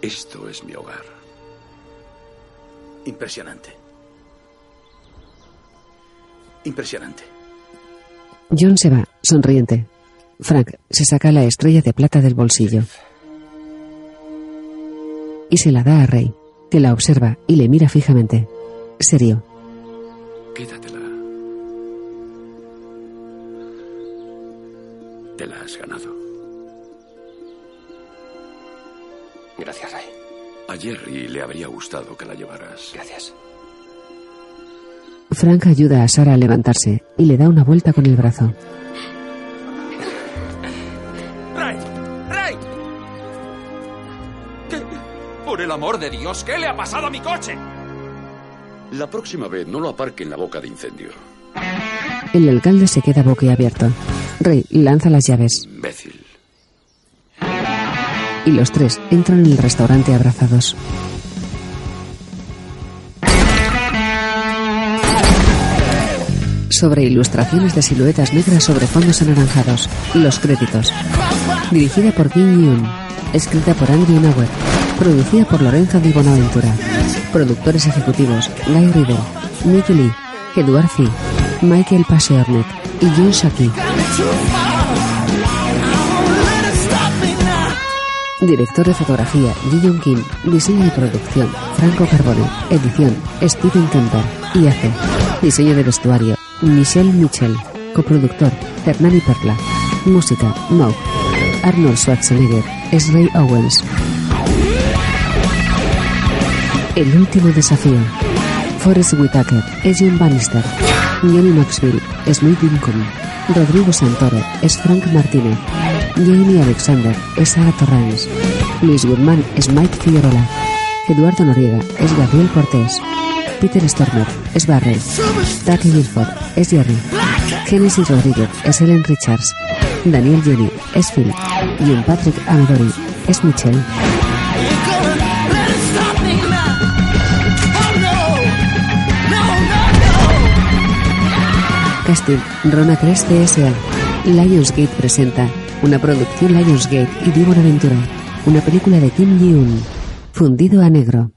Esto es mi hogar. Impresionante. Impresionante. John se va, sonriente. Frank se saca la estrella de plata del bolsillo. Y se la da a Rey, que la observa y le mira fijamente. Serio. Quédatela. Te la has ganado. Gracias, Ray. A Jerry le habría gustado que la llevaras. Gracias. Frank ayuda a Sara a levantarse y le da una vuelta con el brazo. El amor de Dios, ¿qué le ha pasado a mi coche? La próxima vez no lo aparque en la boca de incendio. El alcalde se queda boquiabierto. Rey lanza las llaves. Imbécil. y los tres entran en el restaurante abrazados. Sobre ilustraciones de siluetas negras sobre fondos anaranjados. Los créditos. Dirigida por Kim Yoon. Escrita por Andrew Nauer. Producida por Lorenzo Di Bonaventura. Productores ejecutivos: Guy Riddle, Nicky Lee, Eduard Fee, Michael Paseornek y Jun Shaki. Director de fotografía, Ji Kim. Diseño y producción, Franco Carbone. Edición, Steven Kemper. IAC. Diseño de vestuario, Michelle Mitchell. Coproductor, Hernani Perla. Música, Moog. Arnold Schwarzenegger. Es Ray Owens. El último desafío. Forrest Whitaker. Es John Bannister. Johnny Knoxville. Es Louis Lincoln. Rodrigo Santoro. Es Frank Martínez. Jamie Alexander es Sara Torrens. Luis Guzmán es Mike Figueroa. Eduardo Noriega es Gabriel Cortés. Peter Stormer es Barrel. Taki Milford es Jerry. Genesis Rodríguez es Ellen Richards. Daniel Jenny es Phil. Un Patrick Amadori es Michelle. Casting Rona 3 TSA. Lionsgate presenta una producción Lionsgate y Di Aventura. Una película de Kim Ji-un. Fundido a negro.